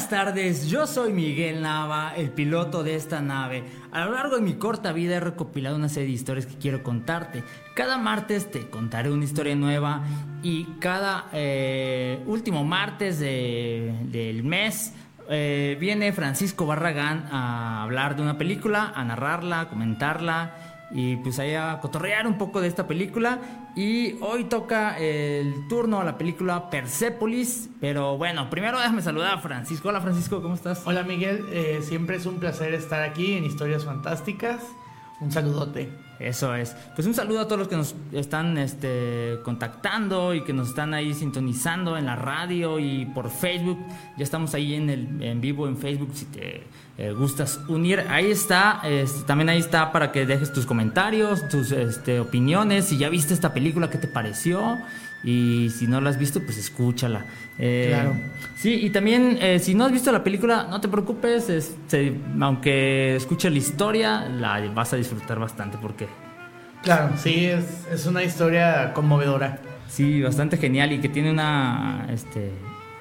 Buenas tardes, yo soy Miguel Nava, el piloto de esta nave. A lo largo de mi corta vida he recopilado una serie de historias que quiero contarte. Cada martes te contaré una historia nueva y cada eh, último martes del mes eh, viene Francisco Barragán a hablar de una película, a narrarla, a comentarla y pues ahí a cotorrear un poco de esta película. Y hoy toca el turno a la película Persepolis. Pero bueno, primero déjame saludar a Francisco. Hola Francisco, ¿cómo estás? Hola Miguel, eh, siempre es un placer estar aquí en Historias Fantásticas. Un saludote. Eso es. Pues un saludo a todos los que nos están este, contactando y que nos están ahí sintonizando en la radio y por Facebook. Ya estamos ahí en, el, en vivo en Facebook si te eh, gustas unir. Ahí está. también ahí está para que dejes tus comentarios, tus este, opiniones. Si ya viste esta película, ¿qué te pareció? Y si no la has visto, pues escúchala. Eh, claro. Sí, y también eh, si no has visto la película, no te preocupes. Este, aunque escuches la historia, la vas a disfrutar bastante porque... Claro, sí, es, es una historia conmovedora. Sí, bastante genial y que tiene una, este,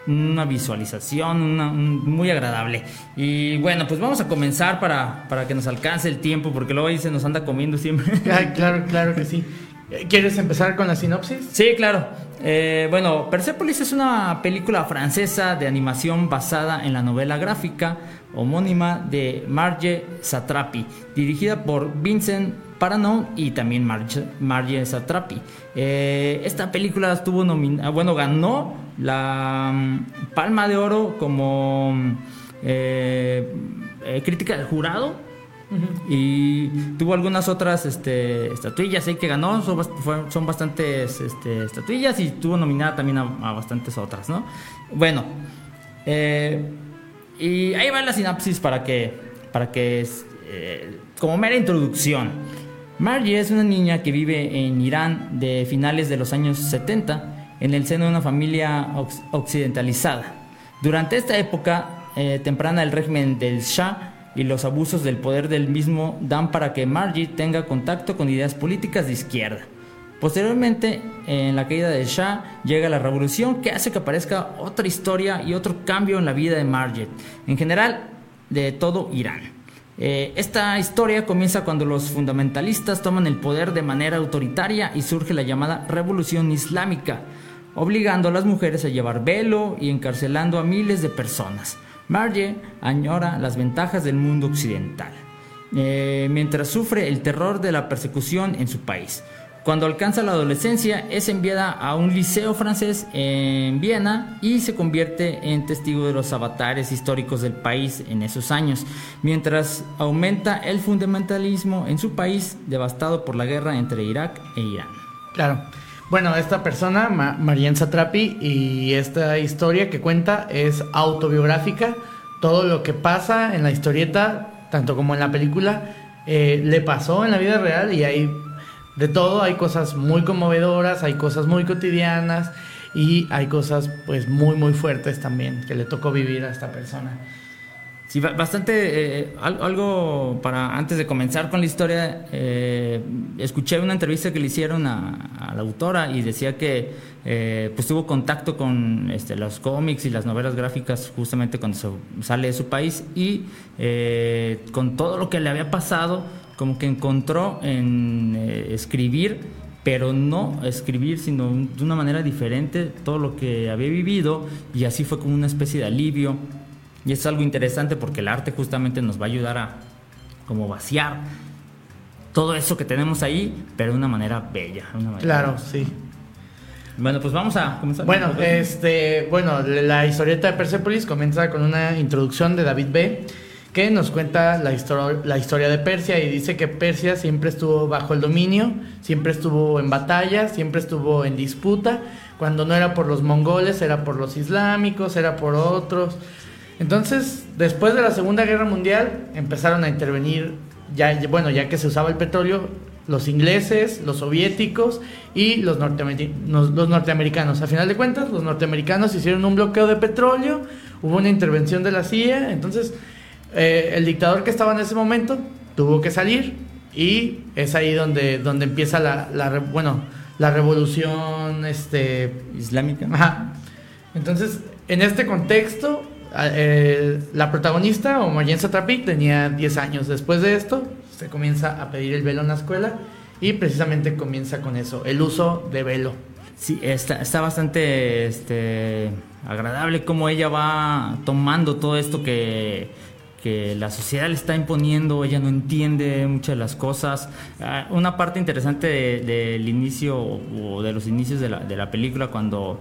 una visualización una, muy agradable. Y bueno, pues vamos a comenzar para, para que nos alcance el tiempo, porque luego ahí se nos anda comiendo siempre. claro, claro que sí. ¿Quieres empezar con la sinopsis? Sí, claro. Eh, bueno, Persepolis es una película francesa de animación basada en la novela gráfica homónima de Marge Satrapi, dirigida por Vincent Paranon y también Marge, Satrapi. Eh, esta película estuvo bueno, ganó la mm, Palma de Oro como mm, eh, crítica del jurado y tuvo algunas otras este, estatuillas ahí que ganó, son, son bastantes este, estatuillas y tuvo nominada también a, bastantes otras, ¿no? Bueno, eh, y ahí va la sinapsis para que, para que eh, como mera introducción. Margie es una niña que vive en Irán de finales de los años 70 en el seno de una familia occidentalizada. Durante esta época eh, temprana del régimen del Shah y los abusos del poder del mismo dan para que Margie tenga contacto con ideas políticas de izquierda. Posteriormente, en la caída de Shah, llega la revolución que hace que aparezca otra historia y otro cambio en la vida de Margie, en general de todo Irán. Eh, esta historia comienza cuando los fundamentalistas toman el poder de manera autoritaria y surge la llamada revolución islámica, obligando a las mujeres a llevar velo y encarcelando a miles de personas. Marge añora las ventajas del mundo occidental, eh, mientras sufre el terror de la persecución en su país. Cuando alcanza la adolescencia es enviada a un liceo francés en Viena y se convierte en testigo de los avatares históricos del país en esos años, mientras aumenta el fundamentalismo en su país devastado por la guerra entre Irak e Irán. Claro. Bueno, esta persona, Marian Satrapi, y esta historia que cuenta es autobiográfica. Todo lo que pasa en la historieta, tanto como en la película, eh, le pasó en la vida real y hay de todo. Hay cosas muy conmovedoras, hay cosas muy cotidianas y hay cosas pues muy muy fuertes también que le tocó vivir a esta persona. Sí, bastante, eh, algo para antes de comenzar con la historia, eh, escuché una entrevista que le hicieron a, la autora y decía que eh, pues tuvo contacto con este, los cómics y las novelas gráficas justamente cuando sale de su país y con todo lo que le había pasado, como que encontró en escribir, pero no escribir, sino de una manera diferente todo lo que había vivido y así fue como una especie de alivio y es algo interesante porque el arte justamente nos va a ayudar a como vaciar todo eso que tenemos ahí, pero de una manera bella. claro, sí. Bueno, pues vamos a comenzar. Bueno, este, bueno, la historieta de Persepolis comienza con una introducción de David B., que nos cuenta la, la historia de Persia y dice que Persia siempre estuvo bajo el dominio, siempre estuvo en batalla, siempre estuvo en disputa, cuando no era por los mongoles, era por los islámicos, era por otros. Entonces, después de la Segunda Guerra Mundial, empezaron a intervenir, ya, bueno, ya que se usaba el petróleo, los ingleses, los soviéticos y los, los norteamericanos. A final de cuentas, los norteamericanos hicieron un bloqueo de petróleo, hubo una intervención de la CIA, entonces eh, el dictador que estaba en ese momento tuvo que salir y es ahí donde, donde empieza la, bueno, la revolución este, islámica. Entonces, en este contexto, eh, la protagonista, o Marjen Satrapi, tenía 10 años. Después de esto, se comienza a pedir el velo en la escuela y precisamente comienza con eso, el uso de velo. Sí, está, está bastante este, agradable cómo ella va tomando todo esto que que la sociedad le está imponiendo, ella no entiende muchas de las cosas. Ah, una parte interesante del inicio o de los inicios de la, de la, película cuando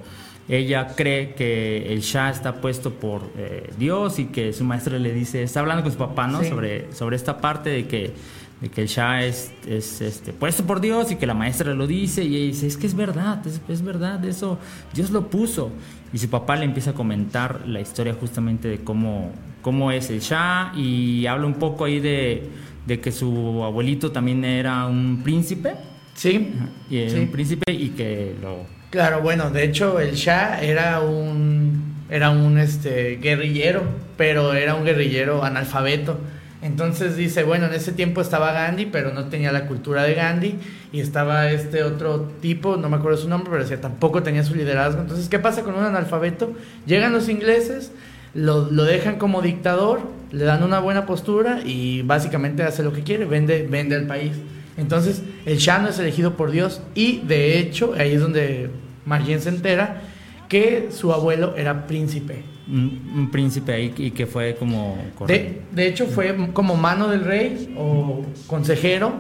ella cree que el Shah está puesto por eh, Dios y que su maestra le dice, está hablando con su papá, ¿no? Sobre, sobre esta parte de que, de que el Shah es, es este, puesto por Dios y que la maestra lo dice y ella dice, es que es verdad, es, es verdad, eso Dios lo puso. Y su papá le empieza a comentar la historia justamente de cómo cómo es el Shah y habla un poco ahí de, que su abuelito también era un príncipe. Sí. Y un príncipe y que lo... Claro, bueno, de hecho el Shah era un, era un este, guerrillero, pero era un guerrillero analfabeto. Entonces dice, bueno, en ese tiempo estaba Gandhi, pero no tenía la cultura de Gandhi, y estaba este otro tipo, no me acuerdo su nombre, pero decía, tampoco tenía su liderazgo. Entonces, ¿qué pasa con un analfabeto? Llegan los ingleses, lo, dejan como dictador, le dan una buena postura y básicamente hace lo que quiere, vende, vende al país. Entonces, el Shah no es elegido por Dios y de hecho, ahí es donde Marjen se entera que su abuelo era príncipe. Un, príncipe ahí y que fue como... De, de, hecho, fue como mano del rey o consejero,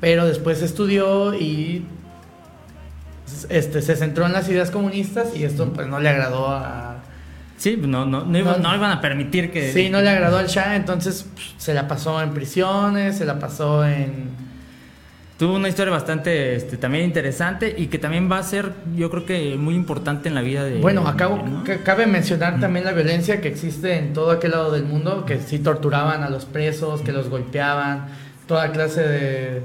pero después estudió y este, se centró en las ideas comunistas y esto pues no le agradó a Sí, no, no, no, iban a permitir que... Sí, no le agradó al Shah, entonces se la pasó en prisiones, se la pasó en... Tuvo una historia bastante este, también interesante y que también va a ser, yo creo que muy importante en la vida de... Bueno, acabo, cabe mencionar también la violencia que existe en todo aquel lado del mundo, que sí torturaban a los presos, que los golpeaban, toda clase de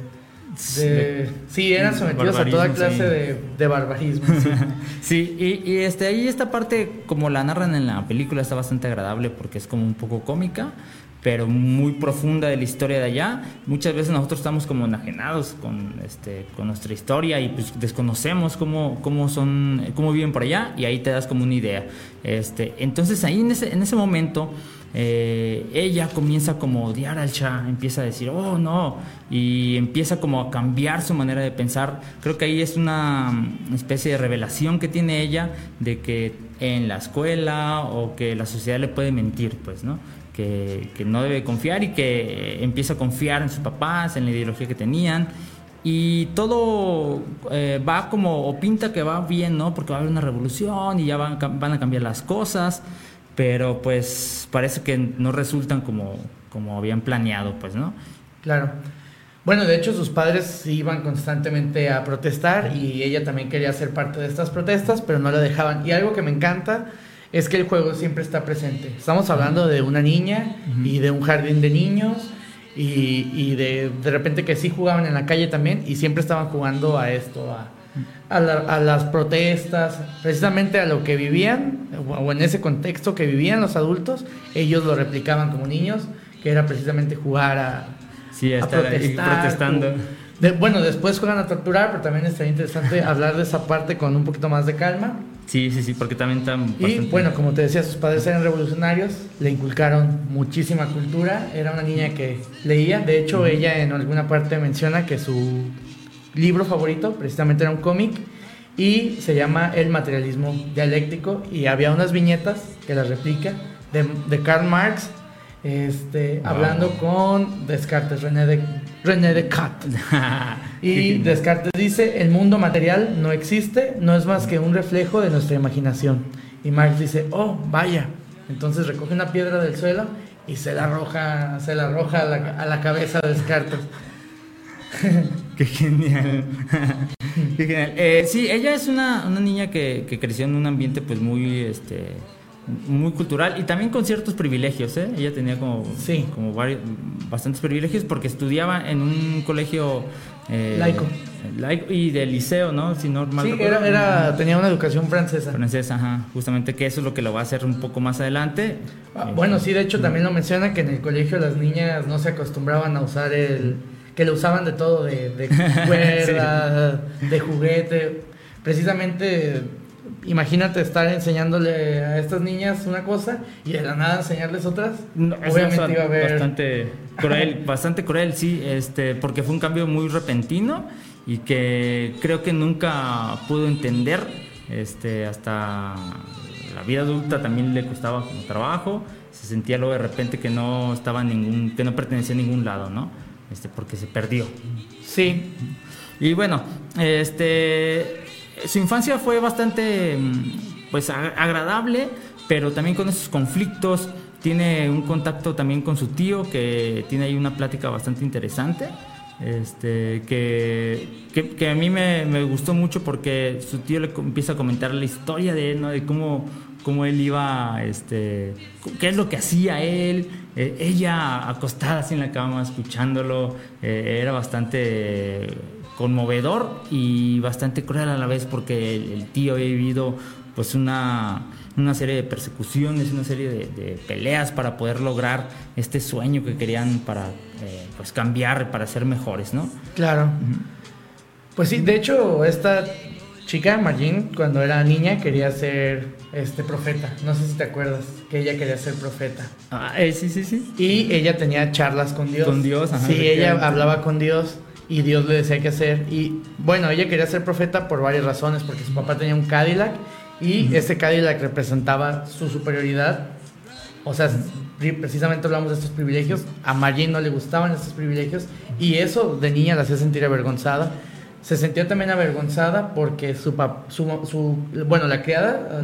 sí, eran sometidos a toda clase de, de, barbarismo. Sí, y, este, ahí esta parte, como la narran en la película, está bastante agradable porque es como un poco cómica, pero muy profunda de la historia de allá. Muchas veces nosotros estamos como enajenados con, este, con nuestra historia y pues desconocemos cómo, cómo, son, cómo viven por allá y ahí te das como una idea. Este, entonces ahí en ese, en ese momento eh, ella comienza como a odiar al Shah, empieza a decir, oh no, y empieza como a cambiar su manera de pensar. Creo que ahí es una mm, especie de revelación que tiene ella de que en la escuela o que la sociedad le puede mentir, pues, ¿no? Que, no debe confiar y que empieza a confiar en sus papás, en la ideología que tenían. Y todo eh, va como, o pinta que va bien, ¿no? Porque va a haber una revolución y ya van a cambiar las cosas pero pues parece que no resultan como, como habían planeado, pues, ¿no? Claro. Bueno, de hecho sus padres iban constantemente a protestar y ella también quería ser parte de estas protestas, pero no la dejaban. Y algo que me encanta es que el juego siempre está presente. Estamos hablando de una niña y de un jardín de niños y, y de, de repente que sí jugaban en la calle también y siempre estaban jugando a esto, a, a, las protestas, precisamente a lo que vivían, o en ese contexto que vivían los adultos, ellos lo replicaban como niños, que era precisamente jugar a, sí, protestar, protestando. bueno, después juegan a torturar, pero también estaría interesante hablar de esa parte con un poquito más de calma. Sí, sí, sí, porque también están... Y bueno, como te decía, sus padres eran revolucionarios, le inculcaron muchísima cultura, era una niña que leía, de hecho ella en alguna parte menciona que su libro favorito, precisamente era un cómic, y se llama El materialismo dialéctico, y había unas viñetas que las replica de, de Karl Marx, este, hablando con Descartes, René, de, René Descartes. y Descartes dice, el mundo material no existe, no es más que un reflejo de nuestra imaginación. Y Marx dice, oh, vaya. Entonces recoge una piedra del suelo y se la arroja, se la arroja a la, a la cabeza de Descartes. Qué genial. Qué genial. Eh, sí, ella es una, una niña que, que, creció en un ambiente pues muy este muy cultural y también con ciertos privilegios, ¿eh? Ella tenía como, sí. como varios, bastantes privilegios porque estudiaba en un colegio eh, laico. laico. y de liceo, ¿no? Si no sí, era, era, tenía una educación francesa. Francesa, ajá. Justamente que eso es lo que lo va a hacer un poco más adelante. Ah, bueno, sí, de hecho también lo menciona que en el colegio las niñas no se acostumbraban a usar el que lo usaban de todo, de, de cuerda, de juguete. Precisamente, imagínate estar enseñándole a estas niñas una cosa y de la nada enseñarles otras. Obviamente iba a haber... Bastante cruel, bastante cruel, sí, este, porque fue un cambio muy repentino y que creo que nunca pudo entender este, hasta la vida adulta también le costaba como trabajo, se sentía luego de repente que no estaba ningún, que no pertenecía a ningún lado, ¿no? Este, porque se perdió. Sí. Y bueno, este, su infancia fue bastante, mm, pues, agradable, pero también con esos conflictos. Tiene un contacto también con su tío, que tiene ahí una plática bastante interesante. Este, que, que, a mí me, me, gustó mucho porque su tío le empieza a comentar la historia de él, ¿no? De cómo, cómo él iba, este, qué es lo que hacía él, eh, ella acostada así en la cama escuchándolo, eh, era bastante conmovedor y bastante cruel a la vez porque el, tío había vivido pues una, una, serie de persecuciones, una serie de, peleas para poder lograr este sueño que querían para eh, pues cambiar, para ser mejores, ¿no? Claro. Pues sí, de hecho, esta chica, Margin, cuando era niña quería ser este profeta. No sé si te acuerdas que ella quería ser profeta. Ah, eh, sí, sí, sí. Y ella tenía charlas con Dios. Con Dios, ajá. Sí, ella hablaba con Dios y Dios le decía qué hacer. Y bueno, ella quería ser profeta por varias razones, porque su papá tenía un Cadillac y ese Cadillac representaba su superioridad. O sea, precisamente hablamos de estos privilegios. A Margin no le gustaban estos privilegios y eso de niña la hacía sentir avergonzada se sentía también avergonzada porque su, su, bueno, la criada,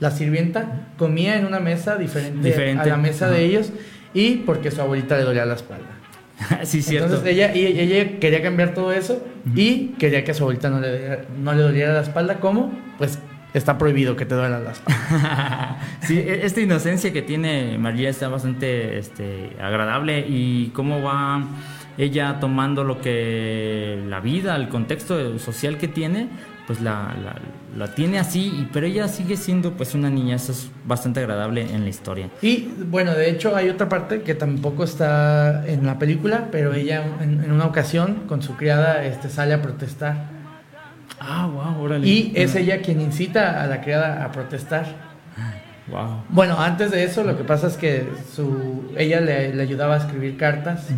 la sirvienta, comía en una mesa diferente, a la mesa de ellos y porque su abuelita le dolía la espalda. sí, cierto. Entonces ella, y, ella quería cambiar todo eso y quería que a su abuelita no le, no le doliera la espalda. ¿Cómo? Pues está prohibido que te duela la espalda. sí, e, esta inocencia que tiene María está bastante este, agradable y cómo va ella tomando lo que la vida, el contexto social que tiene, pues la, la, tiene así, pero ella sigue siendo pues una niña, eso es bastante agradable en la historia. Y bueno, de hecho hay otra parte que tampoco está en la película, pero ella en, una ocasión con su criada este, sale a protestar. Ah, wow, órale. Y es ella quien incita a la criada a protestar. Wow. Bueno, antes de eso lo que pasa es que su, ella le, le ayudaba a escribir cartas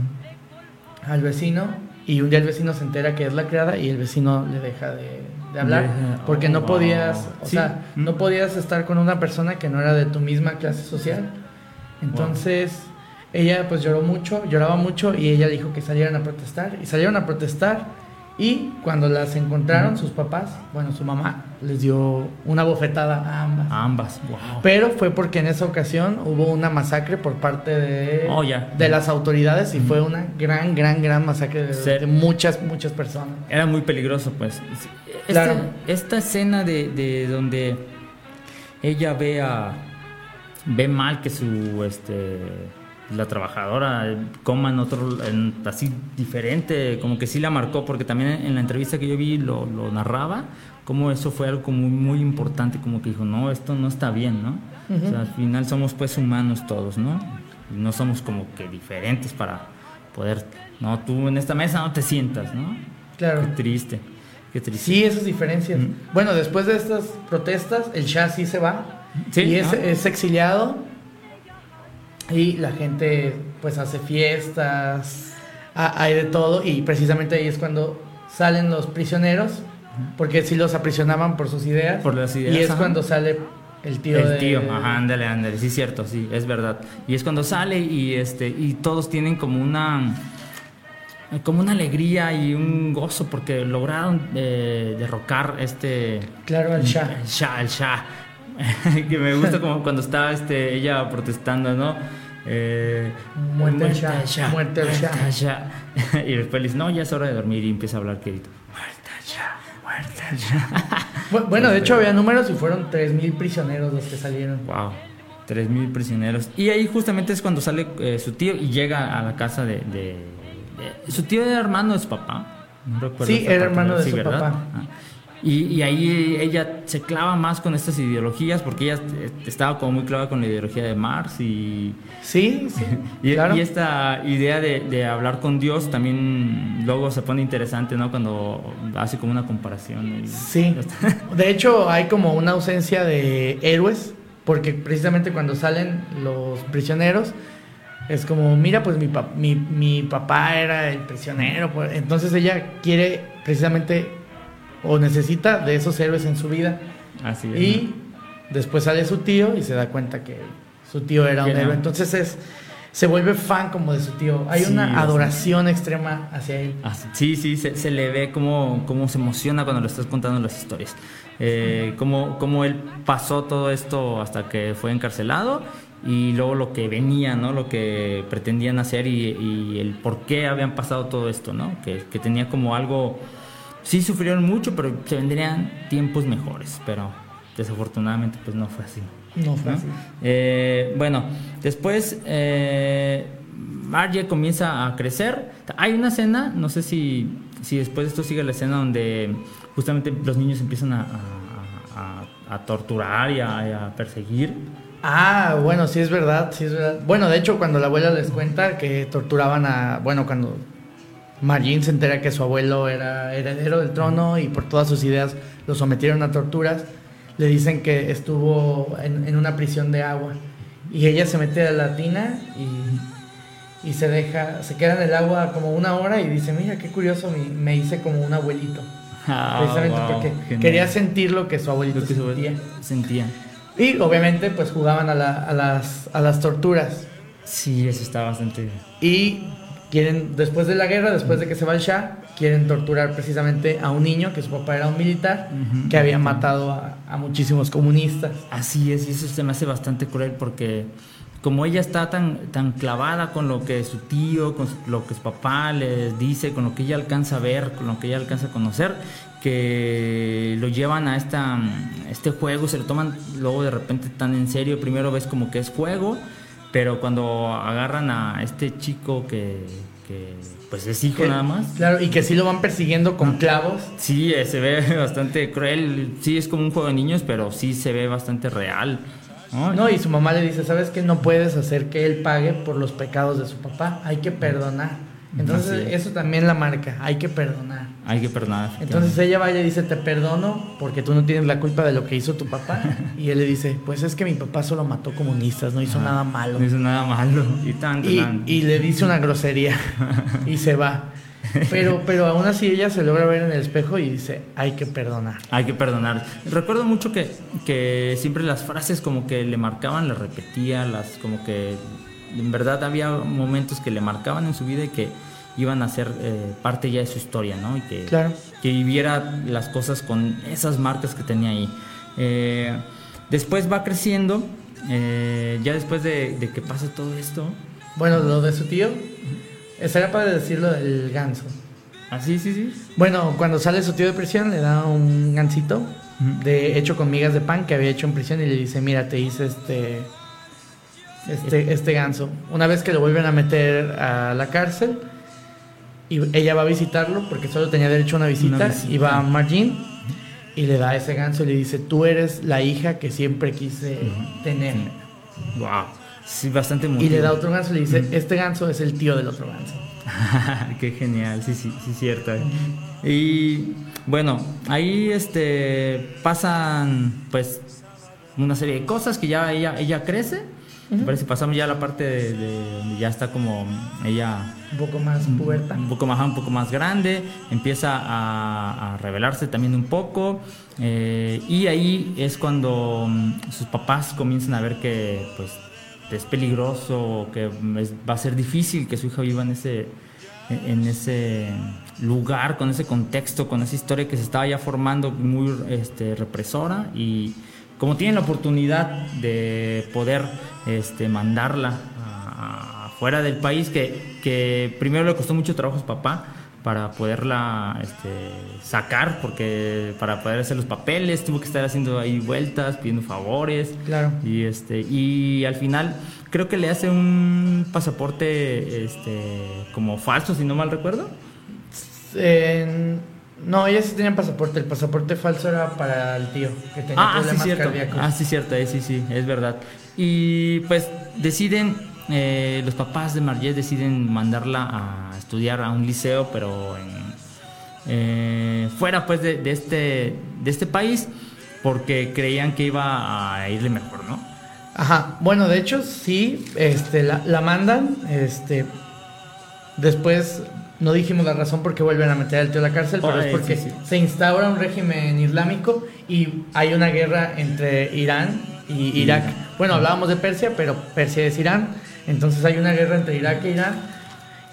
al vecino y un día el vecino se entera que es la criada y el vecino le deja de, hablar porque no oh, podías, o sea, no podías estar con una persona que no era de tu misma clase social. Entonces, ella pues lloró mucho, lloraba mucho y ella dijo que salieran a protestar y salieron a protestar y cuando las encontraron sus papás, bueno, su mamá les dio una bofetada a ambas. A ambas, Pero fue porque en esa ocasión hubo una masacre por parte de, oh, de las autoridades y fue una gran, gran, gran masacre de, muchas, muchas personas. Era muy peligroso, pues. Esta, esta escena de, de donde ella ve a ve mal que su este la trabajadora coma en otro, así diferente, como que sí la marcó, porque también en la entrevista que yo vi lo, lo narraba, como eso fue algo muy, muy importante, como que dijo, no, esto no está bien, ¿no? o sea, al final somos pues humanos todos, ¿no? Y no somos como que diferentes para poder, no, tú en esta mesa no te sientas, ¿no? Claro. Qué triste, qué triste. Sí, esas diferencias. Bueno, después de estas protestas, el Shah sí se va. ¿Sí? Y es, es exiliado y la gente pues hace fiestas, hay de todo y precisamente ahí es cuando salen los prisioneros, porque si los aprisionaban por sus ideas. Por las ideas. Y es cuando sale el tío el tío, ajá, ándale, ándale, sí cierto, sí, es verdad. Y es cuando sale y este y todos tienen como una como una alegría y un gozo porque lograron eh, derrocar este claro al Shah. El Shah, el Shah. que me gusta como cuando estaba este ella protestando, ¿no? Eh, muerte al Shah, muerte al Shah. y después le dice, no, ya es hora de dormir y empieza a hablar querido. Muerte al Shah, muerte al Shah. bueno, de hecho había números y fueron 3.000 prisioneros los que salieron. Wow. 3.000 prisioneros. Y ahí justamente es cuando sale eh, su tío y llega a la casa de, de, Su tío era hermano de su papá. No recuerdo sí, era hermano de su papá. Ah. Y, ahí ella se clava más con estas ideologías porque ella estaba como muy clavada con la ideología de Marx y... Sí, sí. y, y, esta idea de, hablar con Dios también luego se pone interesante, ¿no? Cuando hace como una comparación. Sí. de hecho hay como una ausencia de héroes porque precisamente cuando salen los prisioneros es como, mira, pues mi, mi, mi papá era el prisionero. Pues, entonces ella quiere precisamente o necesita de esos héroes en su vida. Así es. Y después sale su tío y se da cuenta que su tío era un héroe. Entonces es se vuelve fan como de su tío. Hay una adoración extrema hacia él. sí, sí, se, le ve cómo, cómo, se emociona cuando le estás contando las historias. Eh, cómo, cómo, él pasó todo esto hasta que fue encarcelado y luego lo que venía, ¿no? Lo que pretendían hacer y, el por qué habían pasado todo esto, ¿no? Que, que tenía como algo sí sufrieron mucho, pero se vendrían tiempos mejores, pero desafortunadamente pues no fue así. No fue así. Eh, bueno, después eh, Margie comienza a crecer. Hay una escena, no sé si, si después de esto sigue la escena donde justamente los niños empiezan a, a, torturar y a, perseguir. Ah, bueno, sí es verdad, sí es verdad. Bueno, de hecho, cuando la abuela les cuenta que torturaban a, bueno, cuando Margin se entera que su abuelo era heredero del trono y por todas sus ideas lo sometieron a torturas. Le dicen que estuvo en, una prisión de agua y ella se mete a la tina y, se deja, se queda en el agua como una hora y dice, mira qué curioso, me, hice como un abuelito. Ah, Precisamente porque quería sentir lo que su abuelito sentía. sentía. Y obviamente pues jugaban a, las, a las torturas. Sí, eso está bastante... Y quieren, después de la guerra, después de que se va el Shah, quieren torturar precisamente a un niño, que su papá era un militar, que había matado a, muchísimos comunistas. Así es, y eso se me hace bastante cruel porque como ella está tan, tan clavada con lo que su tío, con lo que su papá les dice, con lo que ella alcanza a ver, con lo que ella alcanza a conocer, que lo llevan a esta, este juego, se lo toman luego de repente tan en serio, primero ves como que es juego, pero cuando agarran a este chico que, pues es hijo nada más. Claro, y que sí lo van persiguiendo con ah, clavos. Sí, eh, se ve bastante cruel. Sí, es como un juego de niños, pero sí se ve bastante real. No, y su mamá le dice, ¿sabes qué? No puedes hacer que él pague por los pecados de su papá. Hay que perdonar. Entonces eso también la marca, hay que perdonar. Hay que perdonar. Entonces ella va y dice, te perdono porque tú no tienes la culpa de lo que hizo tu papá. y él le dice, pues es que mi papá solo mató comunistas, no hizo nada malo. No hizo nada malo. Y, y, le dice una grosería y se va. Pero, pero aún así ella se logra ver en el espejo y dice, hay que perdonar. Hay que perdonar. Recuerdo mucho que, que siempre las frases como que le marcaban, las repetía, las como que en verdad había momentos que le marcaban en su vida y que iban a ser eh, parte ya de su historia, ¿no? Y que, que viviera las cosas con esas marcas que tenía ahí. Eh, después va creciendo, eh, ya después de, que pase todo esto. Bueno, lo de su tío, estaría para decirlo del ganso. Ah, sí, sí, sí. Bueno, cuando sale su tío de prisión, le da un gansito de hecho con migas de pan que había hecho en prisión y le dice, mira, te hice este este, este ganso. Una vez que lo vuelven a meter a la cárcel, y ella va a visitarlo porque solo tenía derecho a una visita, y va a Margin y le da ese ganso y le dice, tú eres la hija que siempre quise tener. Wow. Sí, bastante muy. Y le da otro ganso y le dice, este ganso es el tío del otro ganso. Qué genial, sí, sí, sí, cierto. Y bueno, ahí este pasan pues una serie de cosas que ya ella, ella crece Parece pasamos ya a la parte de, donde ya está como ella... Un poco más puberta. Un poco más, un poco más grande, empieza a, revelarse también un poco. Eh, y ahí es cuando mm, sus papás comienzan a ver que pues es peligroso, que va a ser difícil que su hija viva en ese, en ese lugar, con ese contexto, con esa historia que se estaba ya formando muy este, represora y como tienen la oportunidad de poder este, mandarla fuera del país, que, que primero le costó mucho trabajo a su papá para poderla este, sacar, porque para poder hacer los papeles tuvo que estar haciendo ahí vueltas, pidiendo favores. Claro. Y, este, y al final creo que le hace un pasaporte este, como falso, si no mal recuerdo. En- no, ella sí tenía pasaporte. El pasaporte falso era para el tío, que tenía Ah, sí, problemas cierto. cardíacos. Ah, sí, cierto, eh, sí, sí, es verdad. Y pues deciden, eh, los papás de Marget deciden mandarla a estudiar a un liceo, pero en, eh, fuera pues de, de este, de este país, porque creían que iba a irle mejor, ¿no? Ajá, bueno, de hecho sí, este, la, la mandan, este, después no dijimos la razón por qué vuelven a meter al tío a la cárcel, pero es porque sí, sí. se instaura un régimen islámico y hay una guerra entre Irán y Irak. Bueno, hablábamos de Persia, pero Persia es Irán, entonces hay una guerra entre Irak e Irán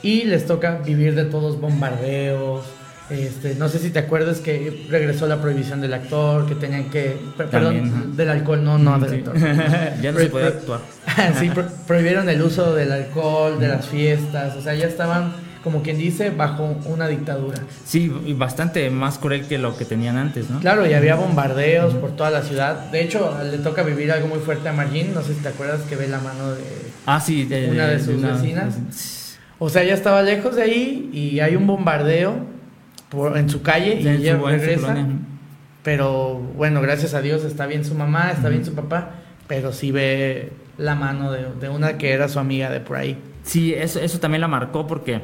y les toca vivir de todos bombardeos. Este, no sé si te acuerdas que regresó la prohibición del actor, que tenían que, También, perdón, del alcohol, no, no, del Sí. actor. ya no se Pro- pro- actuar. sí, pro- prohibieron el uso del alcohol, de las fiestas, o sea, ya estaban, como quien dice, bajo una dictadura. Sí, y bastante más cruel que lo que tenían antes, ¿no? Claro, y había bombardeos por toda la ciudad. De hecho, le toca vivir algo muy fuerte a Margin, no sé si te acuerdas que ve la mano de... Ah, sí, de, Una de sus vecinas. O sea, ella estaba lejos de ahí y hay un bombardeo por, en su calle y ella su- regresa. Pero bueno, gracias a Dios está bien su mamá, está bien su papá, pero sí ve la mano de, de una que era su amiga de por ahí. Sí, eso, eso también la marcó porque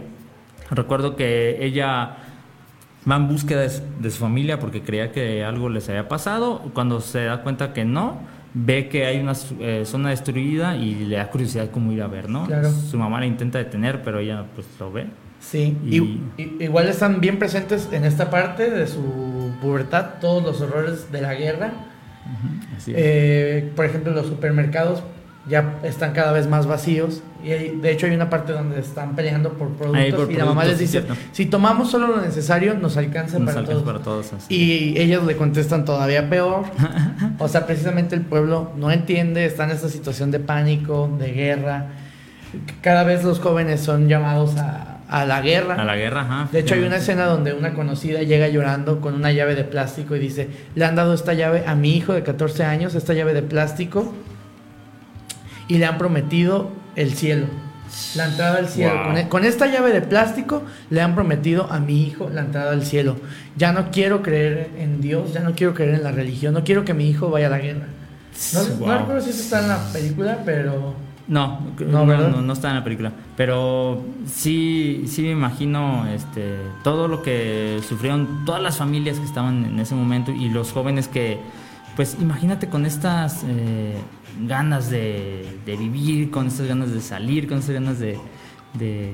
recuerdo que ella va en búsqueda de su, familia porque creía que algo les había pasado. Cuando se da cuenta que no, ve que hay una eh, zona destruida y le da curiosidad cómo ir a ver, ¿no? Claro. Su mamá la intenta detener, pero ella pues lo ve. Sí, Y- igual están bien presentes en esta parte de su pubertad todos los horrores de la guerra. Así es. Eh, por ejemplo, los supermercados ya están cada vez más vacíos. Y hay- de hecho hay una parte donde están peleando por productos Ahí por y la mamá les dice, si tomamos solo lo necesario, nos alcanza Nos para alcanza todos. para todos. así. Y ellos le contestan todavía peor. O sea, precisamente el pueblo no entiende, está en esta situación de pánico, de guerra. Cada vez los jóvenes son llamados a, a la guerra. A la guerra, ajá. De hecho, hay una escena donde una conocida llega llorando con una llave de plástico y dice, le han dado esta llave a mi hijo de 14 años, esta llave de plástico, y le han prometido el cielo, la entrada al cielo. Wow. Con, e- con esta llave de plástico le han prometido a mi hijo la entrada al cielo. Ya no quiero creer en Dios, ya no quiero creer en la religión, no quiero que mi hijo vaya a la guerra. No, no Wow. recuerdo si eso está en la película, pero... No, No, no, no, no está en la película. Pero sí, sí me imagino este, todo lo que sufrieron todas las familias que estaban en ese momento y los jóvenes que, pues imagínate con estas eh, ganas de, de vivir, con estas ganas de salir, con estas ganas de, de,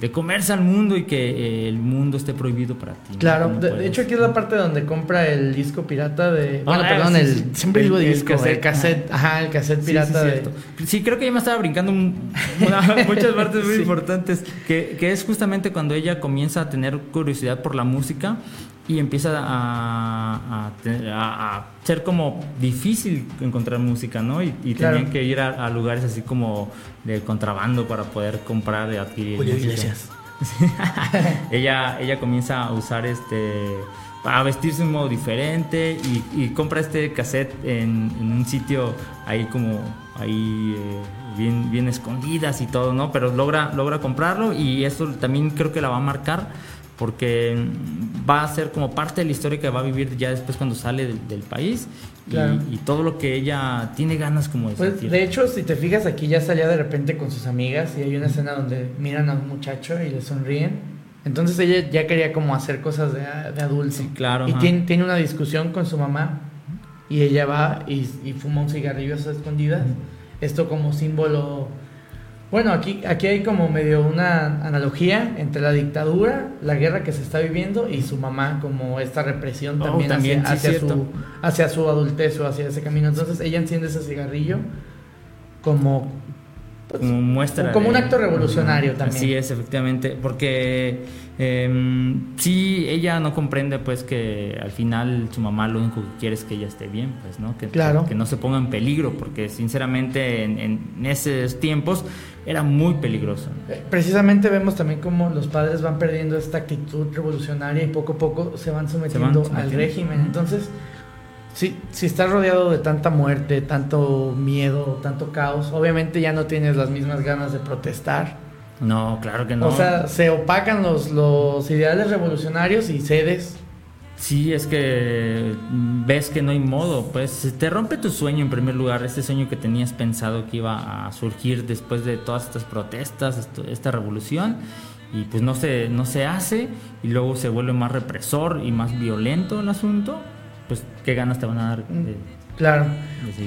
de comerse al mundo y que eh, el mundo esté prohibido para ti. Claro, ¿Cómo de, puedes? hecho aquí es la parte donde compra el disco pirata de... Bueno, Ah, perdón, sí, el, sí. siempre El- digo el disco, el cassette, cassette, ajá, el cassette pirata sí, de... Sí, creo que ya me estaba brincando una- muchas partes muy importantes, que, que es justamente cuando ella comienza a tener curiosidad por la música y empieza a, a te- a- a ser como difícil encontrar música, ¿no? Y, y Claro. tenían que ir a, lugares así como de contrabando para poder comprar y adquirir. Julio. Iglesias. ella, ella comienza a usar este a vestirse de un modo diferente y, y compra este cassette en, en un sitio ahí como ahí eh, bien, bien escondidas y todo, ¿no? Pero logra, logra comprarlo y eso también creo que la va a marcar porque va a ser como parte de la historia que va a vivir ya después cuando sale del, del país y- Claro. y, todo lo que ella tiene ganas como de Pues, sentir. de hecho, si te fijas, aquí ya salía de repente con sus amigas y hay una escena donde miran a un muchacho y le sonríen. Entonces ella ya quería como hacer cosas de, de adulto. Sí, claro, Y tiene, tiene una discusión con su mamá y ella va y, y fuma un cigarrillo a escondidas. Esto como símbolo... Bueno, aquí, aquí hay como medio una analogía entre la dictadura, la guerra que se está viviendo y su mamá como esta represión Oh, también, hacia, sí, hacia su, hacia su adultez o hacia ese camino. Entonces ella enciende ese cigarrillo como pues, como muestra. Como un acto revolucionario también. Así es, efectivamente, porque eh, sí, ella no comprende pues que al final su mamá lo único que quiere es que ella esté bien, pues, ¿no? Que, claro. que, no se ponga en peligro, porque sinceramente en, en, esos tiempos era muy peligroso. Eh, precisamente vemos también cómo los padres van perdiendo esta actitud revolucionaria y poco a poco se van sometiendo, al régimen. Entonces, si, si estás rodeado de tanta muerte, tanto miedo, tanto caos, obviamente ya no tienes las mismas ganas de protestar no, claro que no. O sea, se opacan los, los ideales revolucionarios y cedes. Sí, es que ves que no hay modo, pues te rompe tu sueño en primer lugar, este sueño que tenías pensado que iba a surgir después de todas estas protestas, esta revolución, y pues no se, no se hace, y luego se vuelve más represor y más violento el asunto, pues qué ganas te van a dar. claro.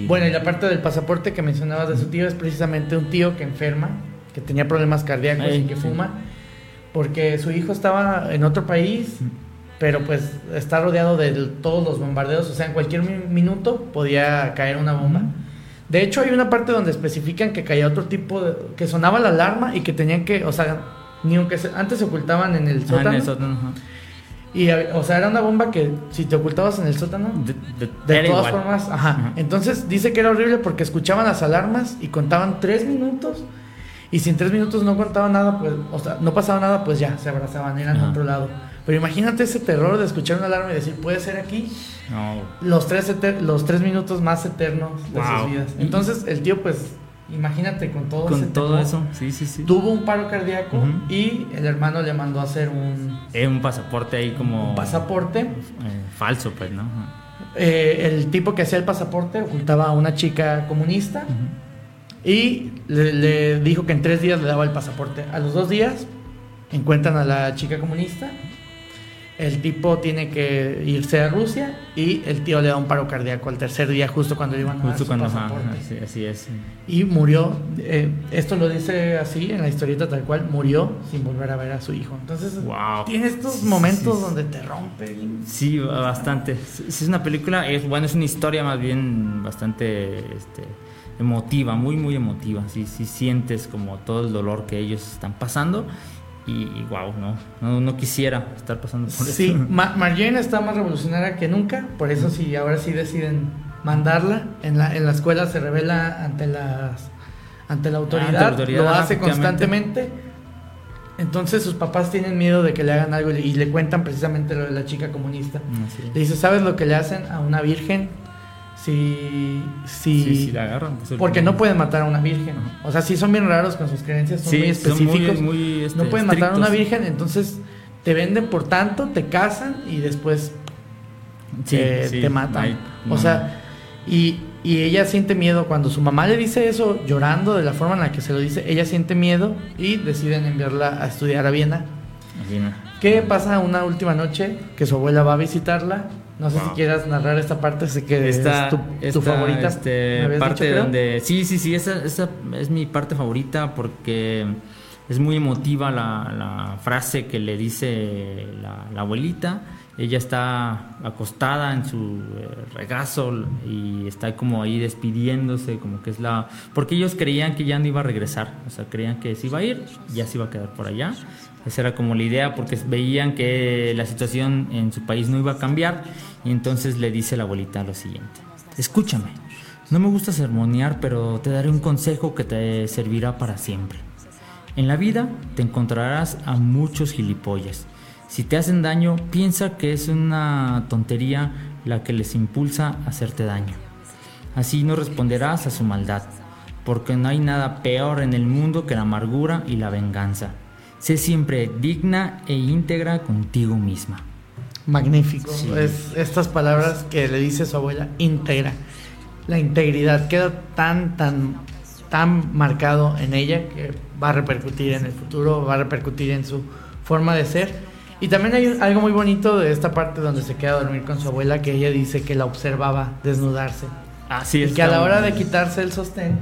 bueno, y la parte del pasaporte que mencionabas de su tío es precisamente un tío que enferma que tenía problemas cardíacos y que fuma, porque su hijo estaba en otro país, pero pues está rodeado de todos los bombardeos, o sea, en cualquier minuto podía caer una bomba. De hecho, hay una parte donde especifican que caía otro tipo de... que sonaba la alarma y que tenían que, o sea, ni aunque antes se ocultaban en el sótano. Y, o sea, era una bomba que si te ocultabas en el sótano, de, todas formas, ajá. Entonces dice que era horrible porque escuchaban las alarmas y contaban tres minutos y si en tres minutos no contaba nada, pues, o sea, no pasaba nada, pues ya, se abrazaban, eran a otro lado. Pero imagínate ese terror de escuchar una alarma y decir, puede ser aquí. Los, tres los tres minutos más eternos de sus vidas. Entonces, el tío, pues, imagínate con todo Con todo eso, sí, sí, sí. Tuvo un paro cardíaco y el hermano le mandó a hacer un... Eh, un pasaporte ahí como... Un pasaporte. Eh, falso, pues, ¿no? Eh, el tipo que hacía el pasaporte ocultaba a una chica comunista y le, dijo que en tres días le daba el pasaporte. A los dos días encuentran a la chica comunista. El tipo tiene que irse a Rusia y el tío le da un paro cardíaco al tercer día, justo cuando iban a su pasaporte. así, es. Y murió. Eh, esto lo dice así en la historieta tal cual. Murió sin volver a ver a su hijo. Entonces, tiene estos momentos donde te rompe. Sí, bastante. Es una película, es bueno, es una historia más bien bastante. Este, emotiva, muy, muy emotiva. Sí, sí sientes como todo el dolor que ellos están pasando. Y, wow, no, no, quisiera estar pasando por eso. Sí, Marjane está más revolucionaria que nunca, por eso sí, ahora sí deciden mandarla. En la, en la escuela se revela ante las ante la autoridad, lo hace constantemente. Entonces sus papás tienen miedo de que le hagan algo y le cuentan precisamente lo de la chica comunista. Le dice, ¿sabes lo que le hacen a una virgen si, si, la agarran. Pues, porque no pueden matar a una virgen. O sea, si son bien raros con sus creencias, son muy específicos. Este, no pueden matar a una virgen, entonces te venden por tanto, te casan y después te matan. o sea, y, y, ella siente miedo cuando su mamá le dice eso, llorando de la forma en la que se lo dice, ella siente miedo y deciden enviarla a estudiar a Viena. Viena. ¿Qué pasa una última noche? Que su abuela va a visitarla no sé si quieras narrar esta parte, sé que esta, es tu, favorita. Este, parte donde. Sí, sí, sí, esa, esa, es mi parte favorita porque es muy emotiva la, la frase que le dice la, abuelita. Ella está acostada en su eh, regazo y está como ahí despidiéndose, como que es la... Porque ellos creían que ya no iba a regresar, o sea, creían que se iba a ir, ya se iba a quedar por allá. Esa era como la idea porque veían que la situación en su país no iba a cambiar y entonces le dice la abuelita lo siguiente. Escúchame, no me gusta sermonear, pero te daré un consejo que te servirá para siempre. En la vida te encontrarás a muchos gilipollas. Si te hacen daño, piensa que es una tontería la que les impulsa a hacerte daño. Así no responderás a su maldad, porque no hay nada peor en el mundo que la amargura y la venganza. Sé siempre digna e íntegra contigo misma. Magnífico. Es estas palabras que le dice su abuela, íntegra. La integridad queda tan, tan, tan marcado en ella que va a repercutir en el futuro, va a repercutir en su forma de ser. Y también hay algo muy bonito de esta parte donde se queda a dormir con su abuela, que ella dice que la observaba desnudarse. Así es. Y que a la hora de quitarse el sostén,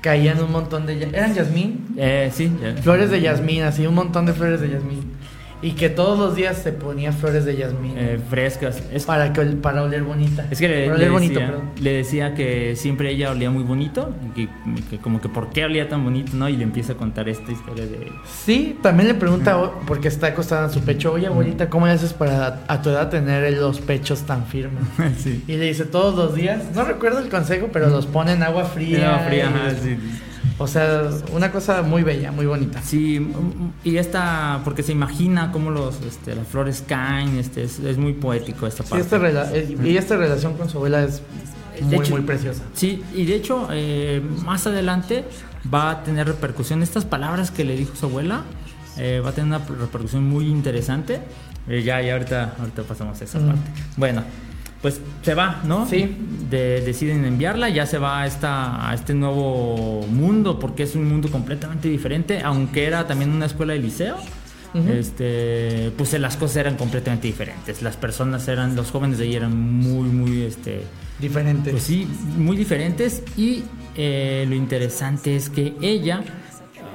caían un montón de... ¿Eran jazmín? Eh, sí. Flores de jazmín, así, un montón de flores de jazmín. Y que todos los días se ponía flores de jazmín. Eh, frescas. Es, para, que, para oler bonita. Es que le, decía, le, decía, que siempre ella olía muy bonito. Y que, como que por qué olía tan bonito, ¿no? Y le empieza a contar esta historia de... Sí, también le pregunta, porque está acostada en su pecho, oye abuelita, ¿cómo le haces para a tu edad tener los pechos tan firmes? sí. Y le dice todos los días, no recuerdo el consejo, pero los pone en agua fría. agua fría, sí. O sea, una cosa muy bella, muy bonita. Sí, y esta, porque se imagina cómo los, este, las flores caen, este, es, muy poético esta parte. Sí, y esta relación con su abuela es muy, muy preciosa. Sí, y de hecho, eh, más adelante va a tener repercusión. Estas palabras que le dijo su abuela, eh, va a tener una repercusión muy interesante. Eh, ya, ya ahorita, ahorita pasamos a esa parte. Bueno, pues se va, ¿no? Sí. deciden enviarla, ya se va a, esta, a este nuevo mundo, porque es un mundo completamente diferente, aunque era también una escuela de liceo. este, pues las cosas eran completamente diferentes. Las personas eran, los jóvenes de ahí eran muy, muy, este, diferentes. Pues sí, muy diferentes. Y eh, lo interesante es que ella,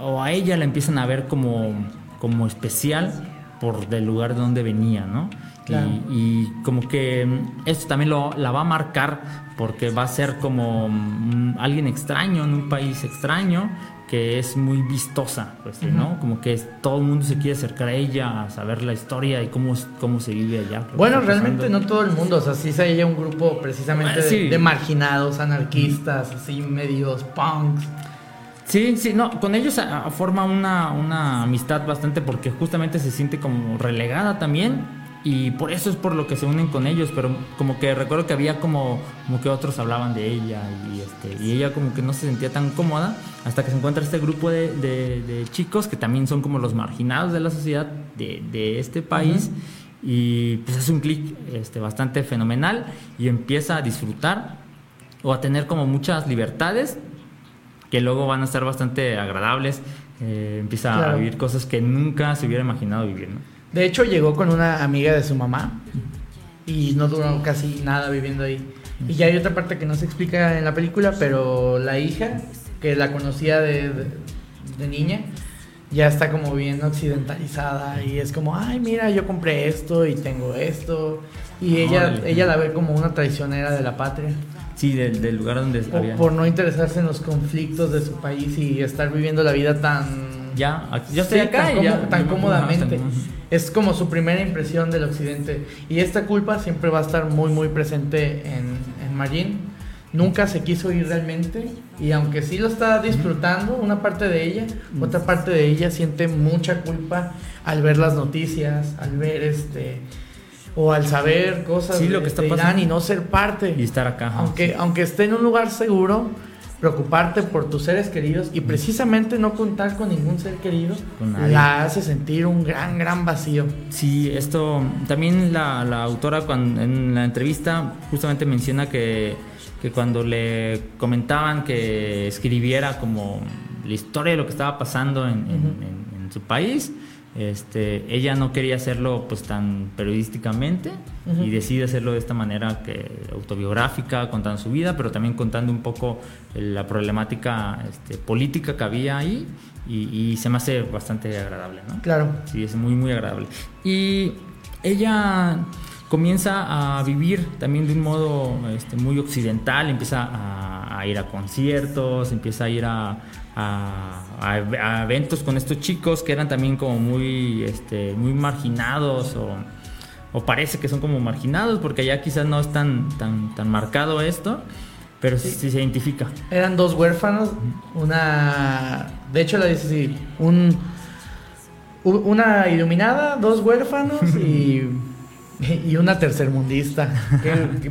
o a ella la empiezan a ver como, como especial por del lugar de donde venía, ¿no? Y, como que mm, esto también lo, la va a marcar porque va a ser como mm, alguien extraño en un país extraño que es muy vistosa, pues, ¿no? Como que todo el mundo se quiere acercar a ella, a saber la historia y cómo, cómo se vive allá. Bueno, realmente no todo el mundo, o sea, sí se ella un grupo precisamente de, marginados, anarquistas, así medios punks. Sí, sí, no, con ellos forma una, una amistad bastante porque justamente se siente como relegada también y por eso es por lo que se unen con ellos, pero como que recuerdo que había como, como que otros hablaban de ella y, este, y ella como que no se sentía tan cómoda hasta que se encuentra este grupo de, de, chicos que también son como los marginados de la sociedad de, de este país y pues es un clic este, bastante fenomenal y empieza a disfrutar o a tener como muchas libertades que luego van a ser bastante agradables, eh, empieza a vivir cosas que nunca se hubiera imaginado vivir, ¿no? De hecho, llegó con una amiga de su mamá y no duró casi nada viviendo ahí. Y ya hay otra parte que no se explica en la película, pero la hija, que la conocía de, niña, ya está como bien occidentalizada y es como, ay, mira, yo compré esto y tengo esto. Y ella, ella la ve como una traicionera de la patria. Sí, del, lugar donde por, Por no interesarse en los conflictos de su país y estar viviendo la vida tan... Ya, yo estoy acá tan, ya, tan cómodamente es como su primera impresión del occidente. Y esta culpa siempre va a estar muy, muy presente en, en Marín. Nunca se quiso ir realmente y aunque sí lo está disfrutando, una parte de ella, mm. otra parte de ella siente mucha culpa al ver las noticias, al ver este o al saber cosas lo que está pasando. y no ser parte y estar acá. Aunque aunque esté en un lugar seguro, preocuparte por tus seres queridos y precisamente no contar con ningún ser querido la hace sentir un gran, gran vacío. Sí, esto también la, autora cuando, en la entrevista justamente menciona que, que cuando le comentaban que escribiera como la historia de lo que estaba pasando en, en su país, este, ella no quería hacerlo pues tan periodísticamente y decide hacerlo de esta manera que autobiográfica, contando su vida, pero también contando un poco la problemática este, política que había ahí y, se me hace bastante agradable, ¿no? Claro. Sí, es muy muy agradable. Y ella comienza a vivir también de un modo este, muy occidental, empieza a ir a conciertos, empieza a ir a a, eventos con estos chicos que eran también como muy, este, muy marginados o, parece que son como marginados porque allá quizás no es tan, tan, tan marcado esto, pero sí. se identifica. Eran dos huérfanos, una, de hecho la dice así, un, una iluminada, dos huérfanos y Y una tercermundista.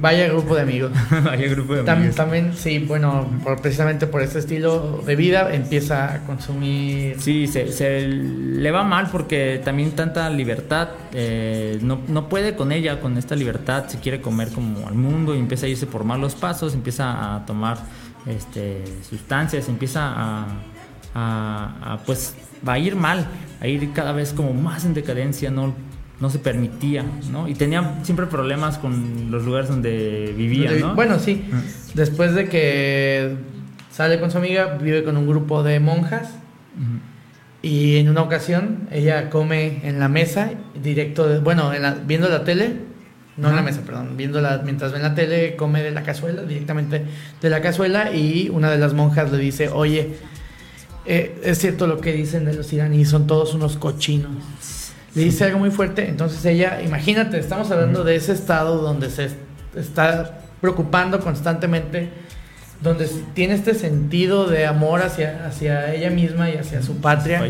vaya grupo de amigos. vaya grupo de amigos. También, sí, bueno, precisamente por este estilo de vida empieza a consumir. Sí, se, le va mal porque también tanta libertad. Eh, no, no, puede con ella, con esta libertad. Se quiere comer como al mundo y empieza a irse por malos pasos. Empieza a tomar este, sustancias, empieza a, a, a pues va a ir mal, a ir cada vez como más en decadencia, no no se permitía, ¿no? Y tenía siempre problemas con los lugares donde vivía, ¿no? Bueno, sí. Después de que sale con su amiga, vive con un grupo de monjas. Y en una ocasión ella come en la mesa, directo, de- bueno, en la- viendo la tele, no en la mesa, perdón, viendo la, mientras ve la tele, come de la cazuela, directamente de la cazuela, y una de las monjas le dice, oye, eh, es cierto lo que dicen de los iraníes, son todos unos cochinos. Le dice algo muy fuerte, entonces ella, imagínate, estamos hablando de ese estado donde se est- está preocupando constantemente, donde tiene este sentido de amor hacia, hacia ella misma y hacia su patria.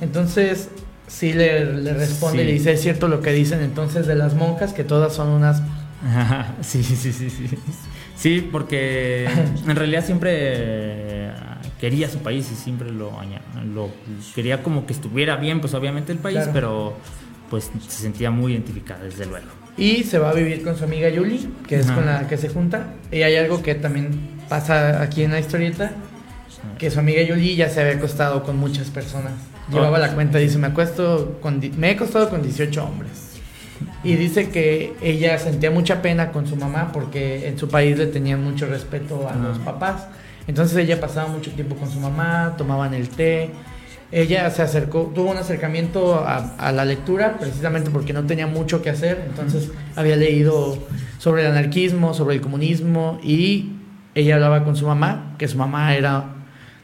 Entonces, sí le, le responde y le dice, es cierto lo que dicen entonces de las monjas, que todas son unas... Ajá, Sí, sí, sí, sí. Sí, porque en realidad siempre quería su país y siempre lo, lo quería como que estuviera bien, pues obviamente el país, Claro. pero pues se sentía muy identificada, desde luego. Y se va a vivir con su amiga Yuli, que es Ajá. con la que se junta. Y hay algo que también pasa aquí en la historieta, que su amiga Yuli ya se había acostado con muchas personas. Llevaba la cuenta, dice, me acuesto con, me he acostado con 18 hombres. Y dice que ella sentía mucha pena con su mamá porque en su país le tenían mucho respeto a los papás. Entonces ella pasaba mucho tiempo con su mamá, tomaban el té. Ella se acercó, tuvo un acercamiento a, a la lectura precisamente porque no tenía mucho que hacer. Entonces había leído sobre el anarquismo, sobre el comunismo y ella hablaba con su mamá, que su mamá era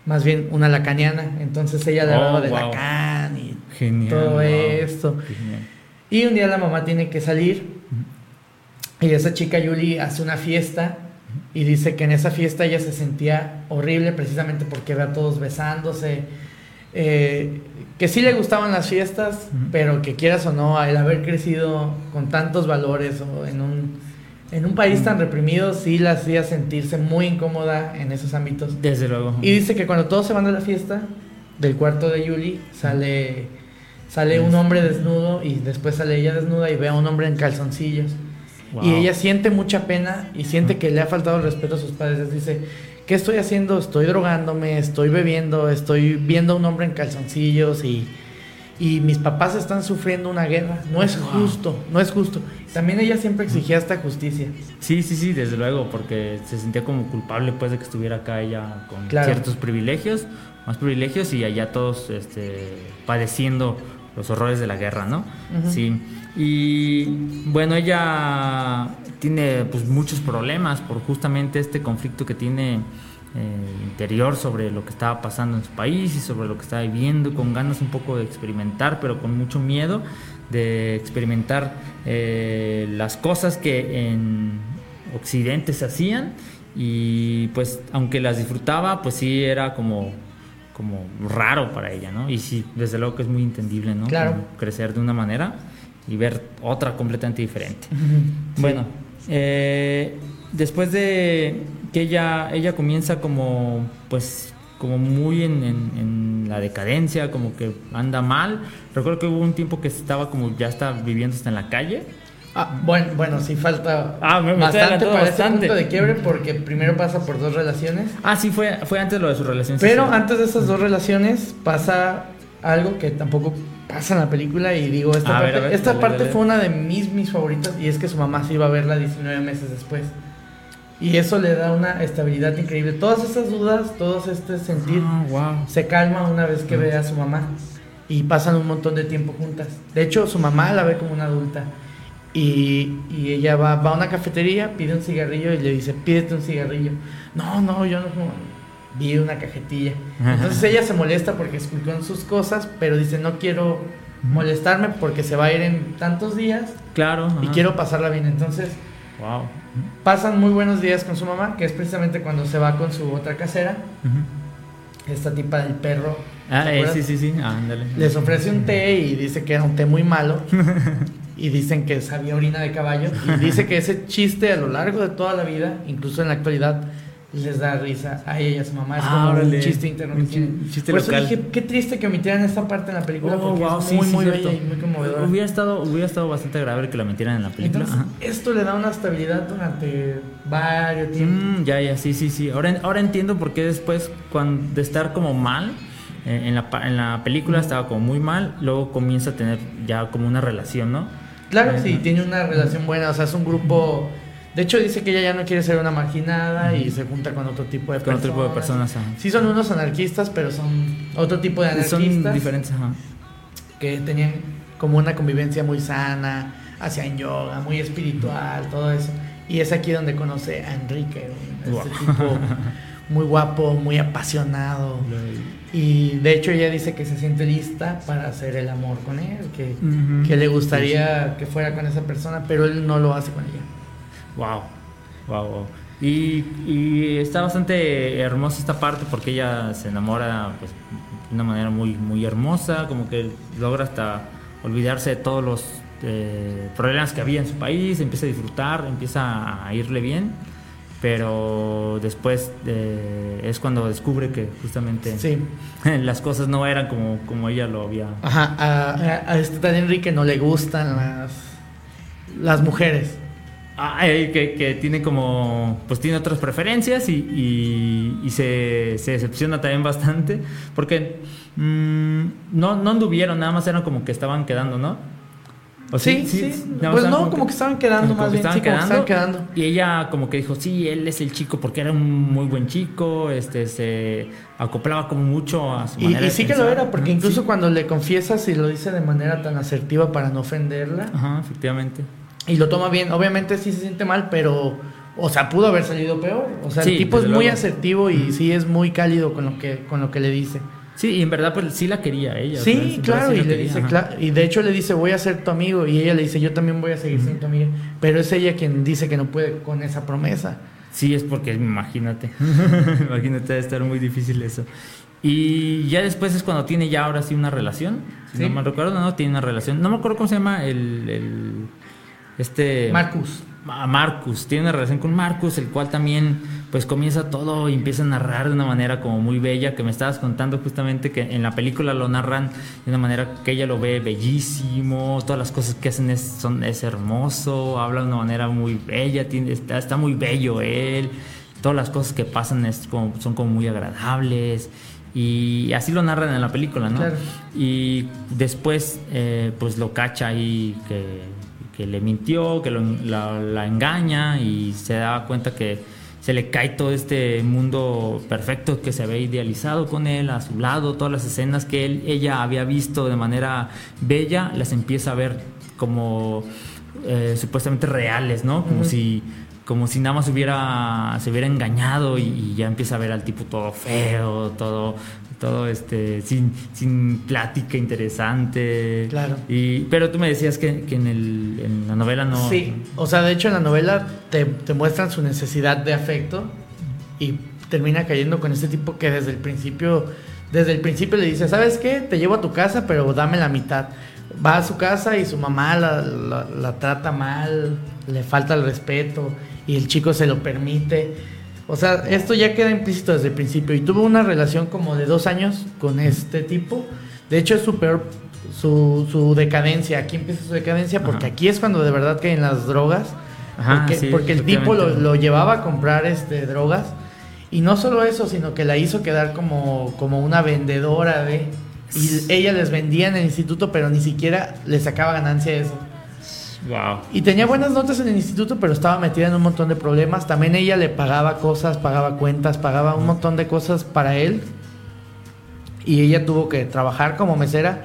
más bien una lacaniana. Entonces ella le Oh, hablaba de wow. Lacan y Genial. todo wow. esto. Genial. Y un día la mamá tiene que salir y esa chica Yuli hace una fiesta y dice que en esa fiesta ella se sentía horrible precisamente porque ve a todos besándose. eh, que sí le gustaban las fiestas, pero que quieras o no, el haber crecido con tantos valores o en un, en un país tan reprimido, sí la hacía sentirse muy incómoda en esos ámbitos. Desde luego. Y dice que cuando todos se van de la fiesta, del cuarto de Yuli, sale, sale un hombre desnudo y después sale ella desnuda y ve a un hombre en calzoncillos. Wow. Y ella siente mucha pena y siente que le ha faltado el respeto a sus padres. Dice, ¿qué estoy haciendo? Estoy drogándome, estoy bebiendo, estoy viendo a un hombre en calzoncillos y, y mis papás están sufriendo una guerra. No es justo, no es justo. También ella siempre exigía esta justicia. Sí, sí, sí, desde luego, porque se sentía como culpable pues de que estuviera acá ella con Claro. ciertos privilegios, más privilegios y allá todos este, padeciendo los horrores de la guerra, ¿no? Sí. Y bueno, ella tiene pues muchos problemas por justamente este conflicto que tiene eh, interior sobre lo que estaba pasando en su país y sobre lo que estaba viviendo, con ganas un poco de experimentar, pero con mucho miedo de experimentar eh, las cosas que en Occidente se hacían y pues aunque las disfrutaba, pues sí era como como raro para ella, ¿no? Y sí, desde luego que es muy entendible, ¿no? Claro. Como crecer de una manera y ver otra completamente diferente. Sí. Bueno, eh, después de que ella, ella comienza como, pues, como muy en, en- en la decadencia, como que anda mal. Recuerdo que hubo un tiempo que estaba como ya está viviendo hasta en la calle. Ah, bueno, bueno, sí falta Ah, me- bastante para bastante. este punto de quiebre porque primero pasa por dos relaciones. Ah, sí, fue, fue antes lo de su relación. Pero antes de esas dos relaciones pasa algo que tampoco pasa en la película y digo, esta A parte, ver, esta dale, parte dale. fue una de mis, mis favoritas y es que su mamá se iba a verla 19 meses después. Y eso le da una estabilidad increíble. Todas esas dudas, todo este sentir Ah, wow. se calma una vez que ve a su mamá y pasan un montón de tiempo juntas. De hecho, su mamá la ve como una adulta y, y ella va, va a una cafetería, pide un cigarrillo y le dice, pídete un cigarrillo. No, no, yo no fumo. Vi una cajetilla. Entonces ella se molesta porque esculcó en sus cosas, pero dice, no quiero molestarme porque se va a ir en tantos días Claro. y quiero pasarla bien. Entonces Wow. pasan muy buenos días con su mamá, que es precisamente cuando se va con su otra casera, esta tipa del perro. Ah, ¿te eh, sí, sí, sí. Ah, ándale. Les ofrece un té y dice que era un té muy malo. Y dicen que sabía orina de caballo. Y dice que ese chiste a lo largo de toda la vida, incluso en la actualidad, les da risa a ella y a su mamá. Es Ah, como órale. un chiste interno que Un chi- tienen. chiste Por eso local. dije, qué triste que omitieran esta parte en la película Oh, porque wow, es muy, sí, muy cierto. bella y muy conmovedora. Hubiera estado, hubiera estado bastante agradable que la metieran en la película. Entonces, esto le da una estabilidad durante varios tiempos. Mm, ya, ya, sí, sí, sí. Ahora, ahora entiendo por qué después, cuando, de estar como mal, eh, en, la, en la película estaba como muy mal, luego comienza a tener ya como una relación, ¿no? Claro, Eh, sí, tiene una relación buena, o sea, es un grupo... De hecho, dice que ella ya no quiere ser una marginada y se junta con otro tipo de Con personas. otro tipo de personas. ajá. Sí son unos anarquistas, pero son otro tipo de Son anarquistas diferentes, ajá. que tenían como una convivencia muy sana, hacían yoga, muy espiritual, todo eso. Y es aquí donde conoce a Enrique, este tipo muy guapo, muy apasionado. Y de hecho ella dice que se siente lista para hacer el amor con él, que, que le gustaría que fuera con esa persona, pero él no lo hace con ella. Wow, wow, wow. Y, y está bastante hermosa esta parte porque ella se enamora pues, de una manera muy, muy hermosa, como que logra hasta olvidarse de todos los eh, problemas que había en su país, empieza a disfrutar, empieza a irle bien, pero después eh, es cuando descubre que justamente Sí. las cosas no eran como, como ella lo había... Ajá, a, a- a este Enrique no le gustan las, las mujeres. Ah, eh, que, que tiene como, pues tiene otras preferencias y, y- y se, se decepciona también bastante, porque mm, no, no anduvieron, nada más eran como que estaban quedando, ¿no? ¿O Sí, sí. más Pues no, como que estaban quedando como más que bien, estaban sí, como que estaban quedando. Y ella como que dijo, sí, él es el chico, porque era un muy buen chico, este, se acoplaba como mucho a su Y, manera y de sí que lo pensar. era, porque incluso sí. cuando le confiesas y lo dice de manera tan asertiva para no ofenderla, Ajá, efectivamente. Y lo toma bien, obviamente sí se siente mal, pero, o sea, pudo haber salido peor. O sea, Sí, el tipo es muy luego. asertivo y sí es muy cálido con lo que, con lo que le dice. Sí, y en verdad pues sí la quería ella. o sea, Sí, claro, sí y le quería, dice, cla- y de hecho le dice, voy a ser tu amigo, y ella le dice, yo también voy a seguir siendo tu amiga, pero es ella quien dice que no puede con esa promesa. Sí, es porque imagínate, imagínate, debe estar muy difícil eso. Y ya después es cuando tiene ya ahora sí una relación, si Sí. no mal recuerdo, no, tiene una relación, no me acuerdo cómo se llama el, el- este... Marcus. a Marcus, tiene una relación con Marcus, el cual también pues comienza todo y empieza a narrar de una manera como muy bella, que me estabas contando justamente que en la película lo narran de una manera que ella lo ve bellísimo, todas las cosas que hacen es, son, es hermoso, habla de una manera muy bella, tiene, está, está muy bello él, todas las cosas que pasan es como, son como muy agradables. Y así lo narran en la película, ¿no? Claro. Y después, eh, pues lo cacha ahí que, que le mintió, que lo- la, la engaña y se da cuenta que se le cae todo este mundo perfecto que se había idealizado con él a su lado, todas las escenas que él, ella había visto de manera bella, las empieza a ver como eh, supuestamente reales, ¿no? Como si como si nada más hubiera se hubiera engañado y, y ya empieza a ver al tipo todo feo, todo todo este sin, sin plática interesante. Claro. Y pero tú me decías que, que en el en la novela no Sí, o sea, de hecho en la novela te, te muestran su necesidad de afecto y termina cayendo con este tipo que desde el principio, desde el principio le dice, ¿sabes qué? Te llevo a tu casa, pero dame la mitad. Va a su casa y su mamá la, la- la trata mal, le falta el respeto y el chico se lo permite. O sea, esto ya queda implícito desde el principio y tuvo una relación como de dos años con este tipo. De hecho, es su peor, su, su decadencia. Aquí empieza su decadencia porque Ajá. aquí es cuando de verdad caen las drogas. Ajá, porque, sí, porque el tipo lo, lo llevaba a comprar este, drogas. Y no solo eso, sino que la hizo quedar como, como una vendedora de... Y ella les vendía en el instituto, pero ni siquiera le sacaba ganancia de eso. Wow. Y tenía buenas notas en el instituto, pero estaba metida en un montón de problemas. También ella le pagaba cosas, pagaba cuentas, pagaba un montón de cosas para él. Y ella tuvo que trabajar como mesera.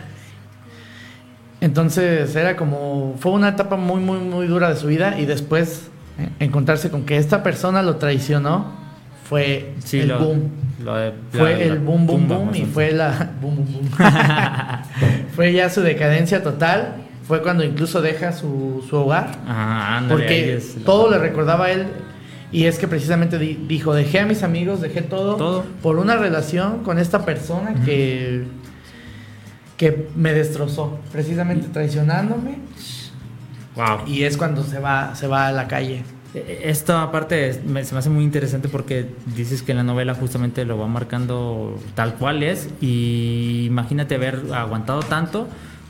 Entonces era como, fue una etapa muy, muy, muy dura de su vida. Y después eh, encontrarse con que esta persona lo traicionó, fue Sí, el lo- boom. Lo de- Fue la- el la boom, boom, boom. más Y fue la... Boom, boom, boom. fue ya su decadencia total. Fue cuando incluso deja su, su hogar. Ajá, ándale, Porque es todo le recordaba a él. Y es que precisamente di- dijo, dejé a mis amigos, dejé todo, Todo. por una relación con esta persona que, que me destrozó, precisamente traicionándome. Wow. Y es cuando se va, se va a la calle. Eh, Esta parte se me hace muy interesante porque dices que la novela justamente lo va marcando tal cual es y imagínate haber aguantado tanto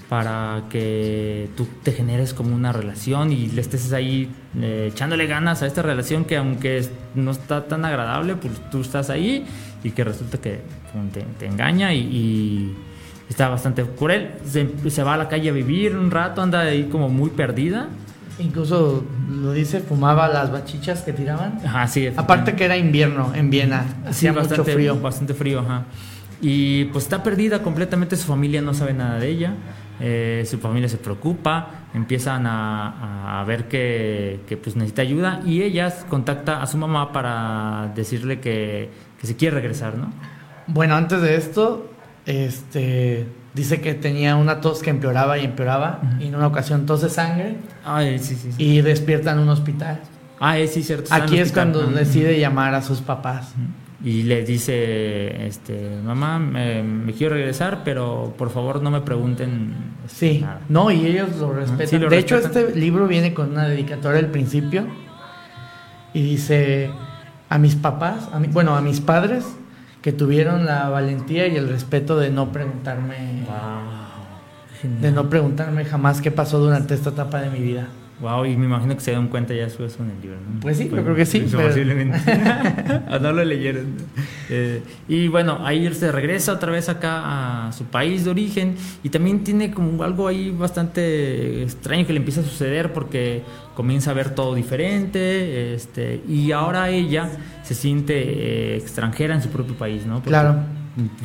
para que tú te generes como una relación y le estés ahí eh, echándole ganas a esta relación que aunque no está tan agradable, pues tú estás ahí y que resulta que te, te engaña y, y está bastante cruel. Se, se va a la calle a vivir un rato, anda ahí como muy perdida. Incluso lo dice, fumaba las bachichas que tiraban. Ajá, sí. Aparte que era invierno en Viena, Sí, mucho bastante frío. Bastante frío, ajá. Y pues está perdida completamente, su familia no sabe nada de ella. Eh, su familia se preocupa, empiezan a, a ver que, que, pues necesita ayuda y ella contacta a su mamá para decirle que, que se quiere regresar, ¿no? Bueno, antes de esto, este dice que tenía una tos que empeoraba y empeoraba y en una ocasión tos de sangre Ay, sí, sí, sí. y despierta en un hospital. Ah, sí, cierto. Aquí es hospital. cuando Ujú. decide llamar a sus papás. Y le dice, este, mamá, me, me quiero regresar, pero por favor no me pregunten Sí, nada". no, y ellos lo respetan. Lo de hecho, este libro viene con una dedicatoria al principio y dice a mis papás, a mi- bueno, a mis padres que tuvieron la valentía y el respeto de no preguntarme, Wow. de no preguntarme jamás qué pasó durante esta etapa de mi vida. Wow, y me imagino que se dieron cuenta ya después en el libro, ¿no? Pues sí, yo creo que sí, pero- Posiblemente. no lo leyeron. Eh, y bueno, ahí se regresa otra vez acá a su país de origen y también tiene como algo ahí bastante extraño que le empieza a suceder porque comienza a ver todo diferente este, y ahora ella se siente eh, extranjera en su propio país, ¿no? Porque Claro.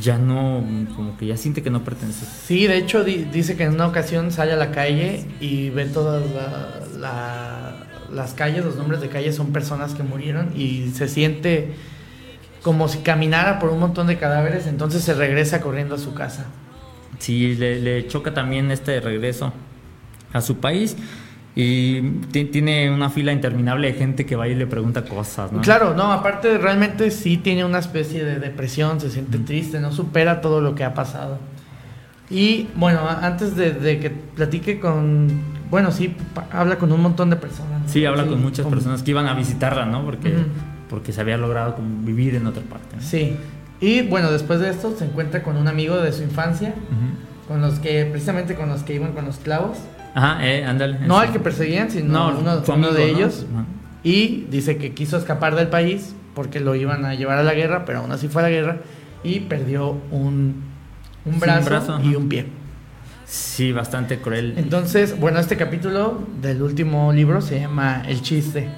Ya no, como que ya siente que no pertenece. Sí, de hecho di- dice que en una ocasión sale a la calle y ve todas la- la- las calles, los nombres de calles son personas que murieron y se siente como si caminara por un montón de cadáveres, entonces se regresa corriendo a su casa. Sí, le, le choca también este regreso a su país y ti- tiene una fila interminable de gente que va y le pregunta cosas, ¿no? Claro, no, aparte realmente sí tiene una especie de depresión, se siente triste, no supera todo lo que ha pasado. Y bueno, antes de, de que platique con, bueno, sí, habla con un montón de personas. ¿no? Sí, habla con muchas con- personas que iban a visitarla, ¿no? Porque, Ujú. porque se había logrado vivir en otra parte. ¿no? Sí. Y bueno, después de esto se encuentra con un amigo de su infancia, con los que, precisamente con los que iban con los clavos. Ajá, eh, ándale. No al que perseguían, sino No, uno, de ¿no? ellos. Ajá. Y dice que quiso escapar del país porque lo iban a llevar a la guerra, pero aún así fue a la guerra y perdió un, un Sí, un brazo, y un pie. Sí, bastante cruel. Entonces, bueno, este capítulo del último libro se llama El chiste.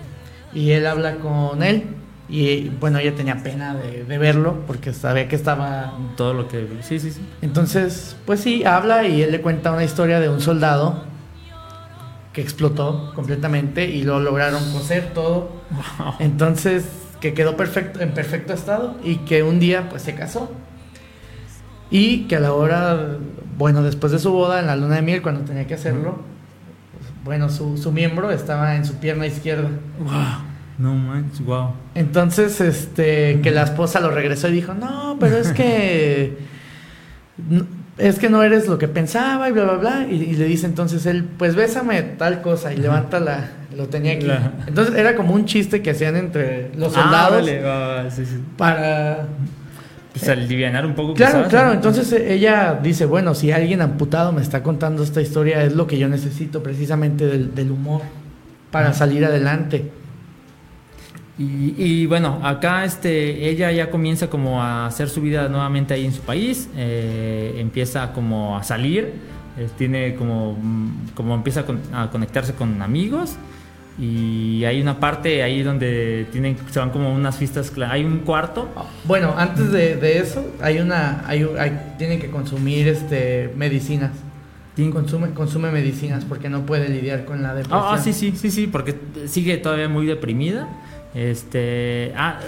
Y él habla con él. Y bueno, ella tenía pena de, de verlo porque sabía que estaba Todo lo que... Sí, sí, sí. Entonces, pues sí, habla y él le cuenta una historia de un soldado que explotó completamente y lo lograron coser todo. Entonces, que quedó perfecto, en perfecto estado y que un día pues se casó. Y que a la hora, bueno, después de su boda, en la luna de miel, cuando tenía que hacerlo, pues, bueno, su, su miembro estaba en su pierna izquierda. Wow. No manches, wow. Entonces, este, que la esposa lo regresó y dijo, no, pero es que, es que no eres lo que pensaba y bla, bla, bla. Y, y le dice entonces él, pues bésame tal cosa y levanta la, lo tenía aquí. La- Entonces era como un chiste que hacían entre los Ah, soldados órale, va, sí, sí. para... Pues alivianar un poco. Claro, quizás, claro, ¿no? entonces eh, ella dice, bueno, si alguien amputado me está contando esta historia, es lo que yo necesito precisamente del, del humor para salir adelante. Y, y bueno, acá este, ella ya comienza como a hacer su vida nuevamente ahí en su país, eh, empieza como a salir, eh, tiene como, mm, como empieza a, con- a conectarse con amigos y hay una parte ahí donde tienen, se van como unas fiestas, hay un cuarto, Bueno, antes de, de eso, hay una, hay, hay- tienen que consumir este medicinas. Consume, consume medicinas porque no puede lidiar con la depresión. Ah, ah, sí, sí, sí, sí, porque sigue todavía muy deprimida. Este, ah,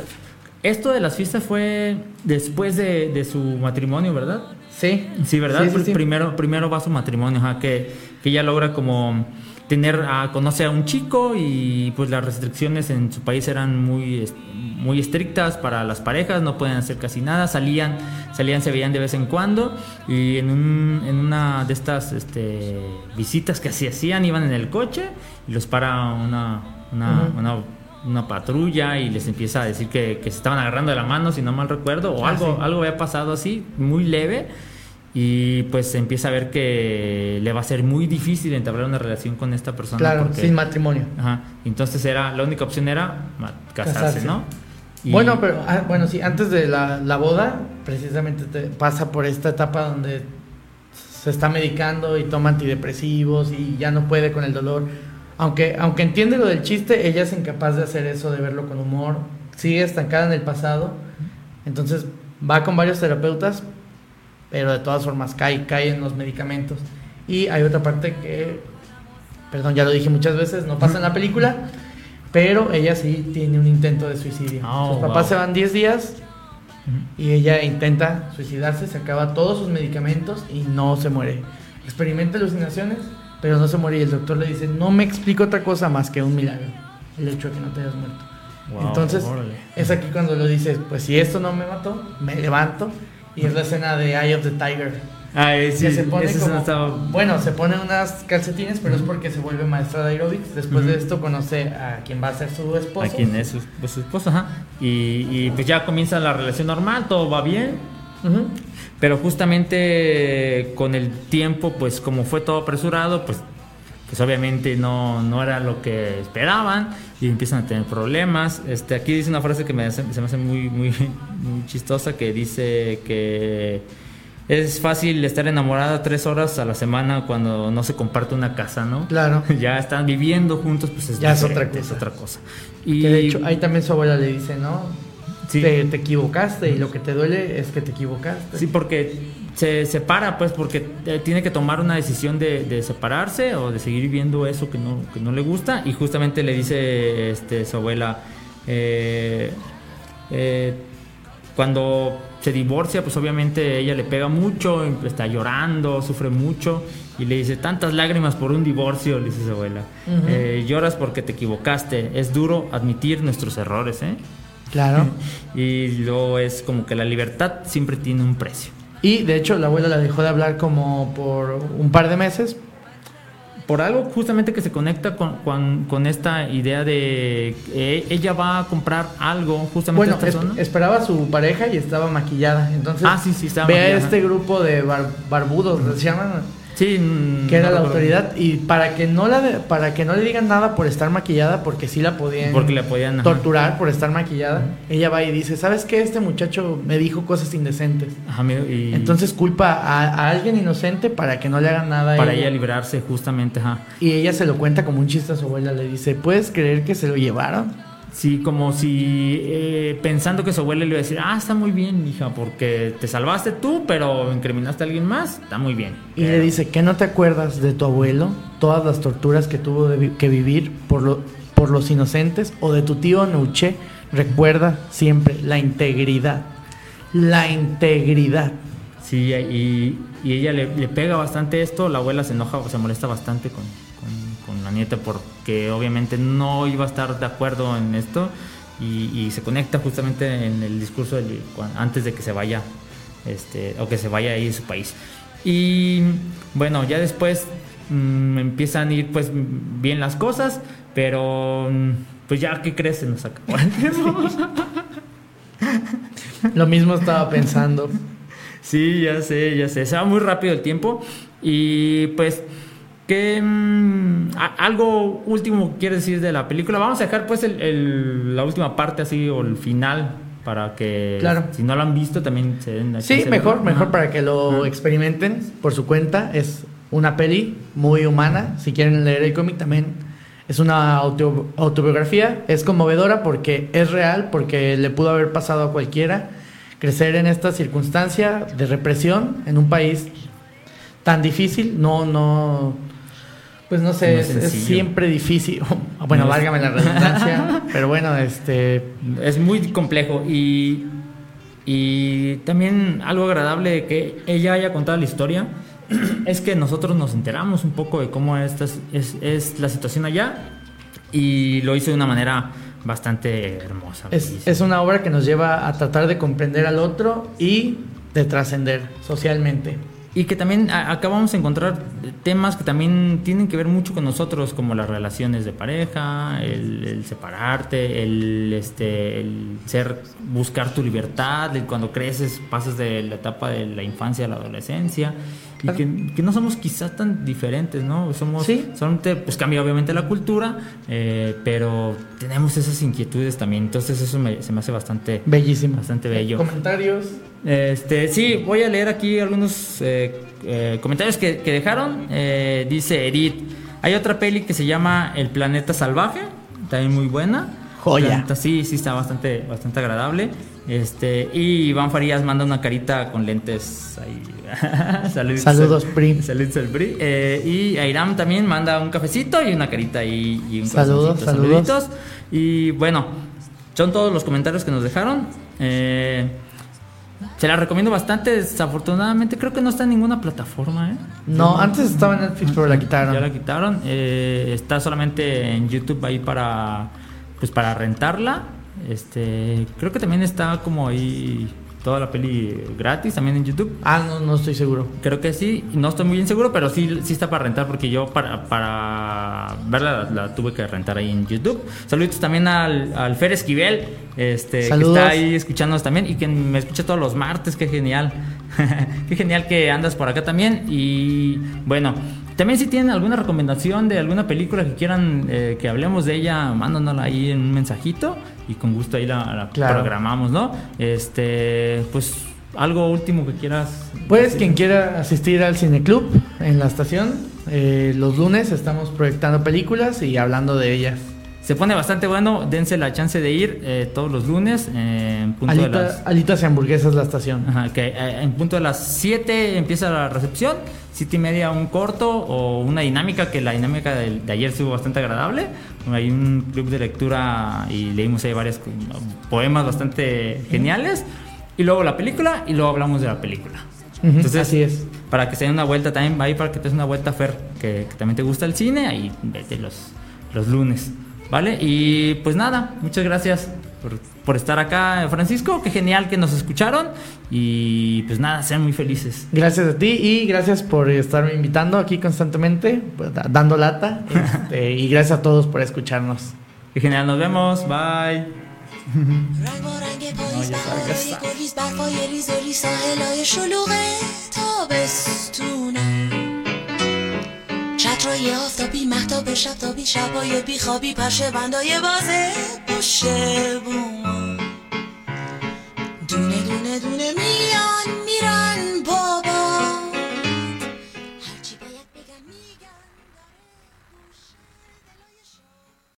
esto de las fiestas fue después de, de su matrimonio, ¿verdad? Sí. Sí, ¿verdad? Sí, sí, sí. Primero, primero va su matrimonio, que, que ella logra como tener, a, conoce a un chico y pues las restricciones en su país eran muy, muy estrictas para las parejas, no pueden hacer casi nada, salían, salían, se veían de vez en cuando y en, un, en una de estas este, visitas que así hacían, iban en el coche y los para una, una, Ujú. una, una patrulla y les empieza a decir que, que se estaban agarrando de la mano, si no mal recuerdo, o Ah, algo, sí. algo había pasado así, muy leve. Y pues empieza a ver que le va a ser muy difícil entablar una relación con esta persona. Claro, porque- sin matrimonio. Ajá. Entonces era, la única opción era casarse, Casarse. ¿no? Y- Bueno, pero ah, bueno, sí, antes de la, la boda, precisamente te pasa por esta etapa donde se está medicando y toma antidepresivos y ya no puede con el dolor. Aunque, aunque entiende lo del chiste, ella es incapaz de hacer eso, de verlo con humor. Sigue estancada en el pasado. Entonces va con varios terapeutas, pero de todas formas cae, cae en los medicamentos. Y hay otra parte que, perdón, ya lo dije muchas veces, no pasa en la película, pero ella sí tiene un intento de suicidio. Oh, sus papás wow. se van 10 días y ella intenta suicidarse, se acaba todos sus medicamentos y no se muere. Experimenta alucinaciones, pero no se muere y el doctor le dice, no me explico otra cosa más que un milagro, el hecho de que no te hayas muerto. Wow, Entonces, órale. es aquí cuando lo dices, pues si esto no me mató, me levanto. Y es la escena de Eye of the Tiger. Ah, eh, sí, que se pone como- estaba- Bueno, se pone unas calcetines, pero es porque se vuelve maestra de aerobics. Después de Ujú. esto conoce a quien va a ser su esposo. a quien es su, su esposa, ajá. Y, y pues ya comienza la relación normal, todo va bien. Pero justamente con el tiempo, pues como fue todo apresurado, pues, pues obviamente no, no era lo que esperaban y empiezan a tener problemas. Este, aquí dice una frase que me hace- se me hace muy, muy, muy chistosa que dice que es fácil estar enamorada tres horas a la semana cuando no se comparte una casa, ¿no? Claro. Ya están viviendo juntos, pues es Ya es otra cosa. Es otra cosa. Y Que de hecho, ahí también su abuela le dice, ¿no? Sí. Te, te equivocaste y lo que te duele es que te equivocaste. Sí, porque se separa, pues, porque eh, tiene que tomar una decisión de, de separarse o de seguir viviendo eso que no, que no le gusta. Y justamente le dice este, su abuela, eh, eh, cuando se divorcia, pues obviamente ella le pega mucho, está llorando, sufre mucho. Y le dice, tantas lágrimas por un divorcio, le dice su abuela. Eh, lloras porque te equivocaste. Es duro admitir nuestros errores, ¿eh? Claro. Y luego es como que la libertad siempre tiene un precio. Y de hecho, la abuela la dejó de hablar como por un par de meses. por algo justamente que se conecta con, con, con esta idea de eh, ella va a comprar algo justamente Bueno, a esta es- zona. esperaba a su pareja y estaba maquillada. Entonces, Ah, sí, sí, estaba ve a este grupo de bar- barbudos, se llaman, sí, que era no la autoridad. Y para que no la para que no le digan nada por estar maquillada, porque sí la podían Porque le podían ajá. torturar por estar maquillada, ella va y dice, ¿sabes qué? Este muchacho me dijo cosas indecentes. Ajá, mi- y Entonces culpa a, a alguien inocente para que no le hagan nada para ella. ella librarse justamente, ajá. Y ella se lo cuenta como un chiste a su abuela. Le dice, ¿puedes creer que se lo llevaron? Sí, como si eh, pensando que su abuela le iba a decir, ah, está muy bien, hija, porque te salvaste tú, pero incriminaste a alguien más, está muy bien. Y le dice, ¿qué no te acuerdas de tu abuelo? Todas las torturas que tuvo de vi- que vivir por, lo- por los inocentes. O de tu tío Nuche. Recuerda siempre la integridad. La integridad. Sí, y, y ella le, le pega bastante esto, la abuela se enoja, se molesta bastante con la nieta porque obviamente no iba a estar de acuerdo en esto y, y se conecta justamente en el discurso del- antes de que se vaya este, o que se vaya ahí de su país. Y bueno, ya después mm, empiezan a ir pues bien las cosas, pero mm, pues ya, ¿qué crees? Se nos acabó el tiempo. Lo mismo estaba pensando. Sí, ya sé, ya sé. Se va muy rápido el tiempo. Y pues, ¿qué, mm, algo último quieres decir de la película? Vamos a dejar pues el- el- la última parte así o el final para que Claro. si no lo han visto también se den Sí, mejor, mejor Ajá. para que lo Ajá. experimenten por su cuenta. Es una peli muy humana. Si quieren leer el cómic también es una auto- autobiografía. Es conmovedora porque es real, porque le pudo haber pasado a cualquiera crecer en esta circunstancia de represión en un país tan difícil. No, no, pues no sé, es siempre difícil. Bueno, No es- válgame la redundancia, pero bueno, este, Es muy complejo y, y también algo agradable de que ella haya contado la historia es que nosotros nos enteramos un poco de cómo esta es, es- es la situación allá y lo hizo de una manera bastante hermosa. Es, es una obra que nos lleva a tratar de comprender al otro y de trascender socialmente. Y que también acá vamos a encontrar temas que también tienen que ver mucho con nosotros, como las relaciones de pareja, el, separarte, el, este, el ser, buscar tu libertad, cuando creces pasas de la etapa de la infancia a la adolescencia. Claro. Y que, que no somos quizás tan diferentes, ¿no? Somos, Sí. solamente, pues cambia obviamente la cultura, eh, pero tenemos esas inquietudes también. Entonces eso me- se me hace bastante, Bellísimo. bastante bello. Comentarios. Este, sí, voy a leer aquí algunos eh, eh, comentarios que, que dejaron. Eh, dice Edith, hay otra peli que se llama El planeta salvaje, también muy buena. Joya. Sí, sí está bastante, bastante agradable. Este, y Iván Farías manda una carita con lentes ahí. Saludos, Saludos, Pri. Saludos al Pri. Eh, y Airam también manda un cafecito y una carita ahí y un Saludos, saluditos. Y bueno, son todos los comentarios que nos dejaron. Eh, se la recomiendo bastante. Desafortunadamente, creo que no está en ninguna plataforma. ¿eh? No, antes estaba en Netflix, pero la quitaron. Ya la quitaron. Eh, está solamente en YouTube ahí para, pues para rentarla. Este, creo que también está como ahí toda la peli gratis también en YouTube. Ah, no, no estoy seguro. Creo que sí, no estoy muy bien seguro, pero sí, sí está para rentar porque yo para, para verla la, tuve que rentar ahí en YouTube. Saludos también al, al Fer Esquivel, este, que está ahí escuchándonos también y que me escucha todos los martes, qué genial. qué genial que andas por acá también. Y bueno, también si tienen alguna recomendación de alguna película que quieran eh, que hablemos de ella, mándanosla ahí en un mensajito y con gusto ahí la, programamos, ¿no? Este, pues algo último que quieras. Pues quien quiera asistir al cineclub en la estación, eh, los lunes estamos proyectando películas y hablando de ellas. Se pone bastante bueno, dense la chance de ir eh, todos los lunes. Eh, en punto de las... Alitas y hamburguesas la estación. Ajá, que en punto de las 7 empieza la recepción, 7 y media un corto o una dinámica, que la dinámica de, de ayer estuvo bastante agradable hay un club de lectura y leímos ahí varios poemas bastante geniales. Y luego la película y luego hablamos de la película. Entonces, Así es. Para que se den una vuelta también, ahí para que te des una vuelta, Fer, que, también te gusta el cine, ahí vete los, los lunes. ¿Vale? Y pues nada, muchas gracias por, por, estar acá, Francisco. Qué genial que nos escucharon. Y pues nada, sean muy felices. Gracias a ti y gracias por estarme invitando aquí constantemente, pues, dando lata. Este, y gracias a todos por escucharnos. Qué genial, nos vemos. Bye. چترای آفتابی محتاب شب تابی شبای بیخوابی پشه بندای بازه پشه بوم. دونه دونه دونه میان میرن.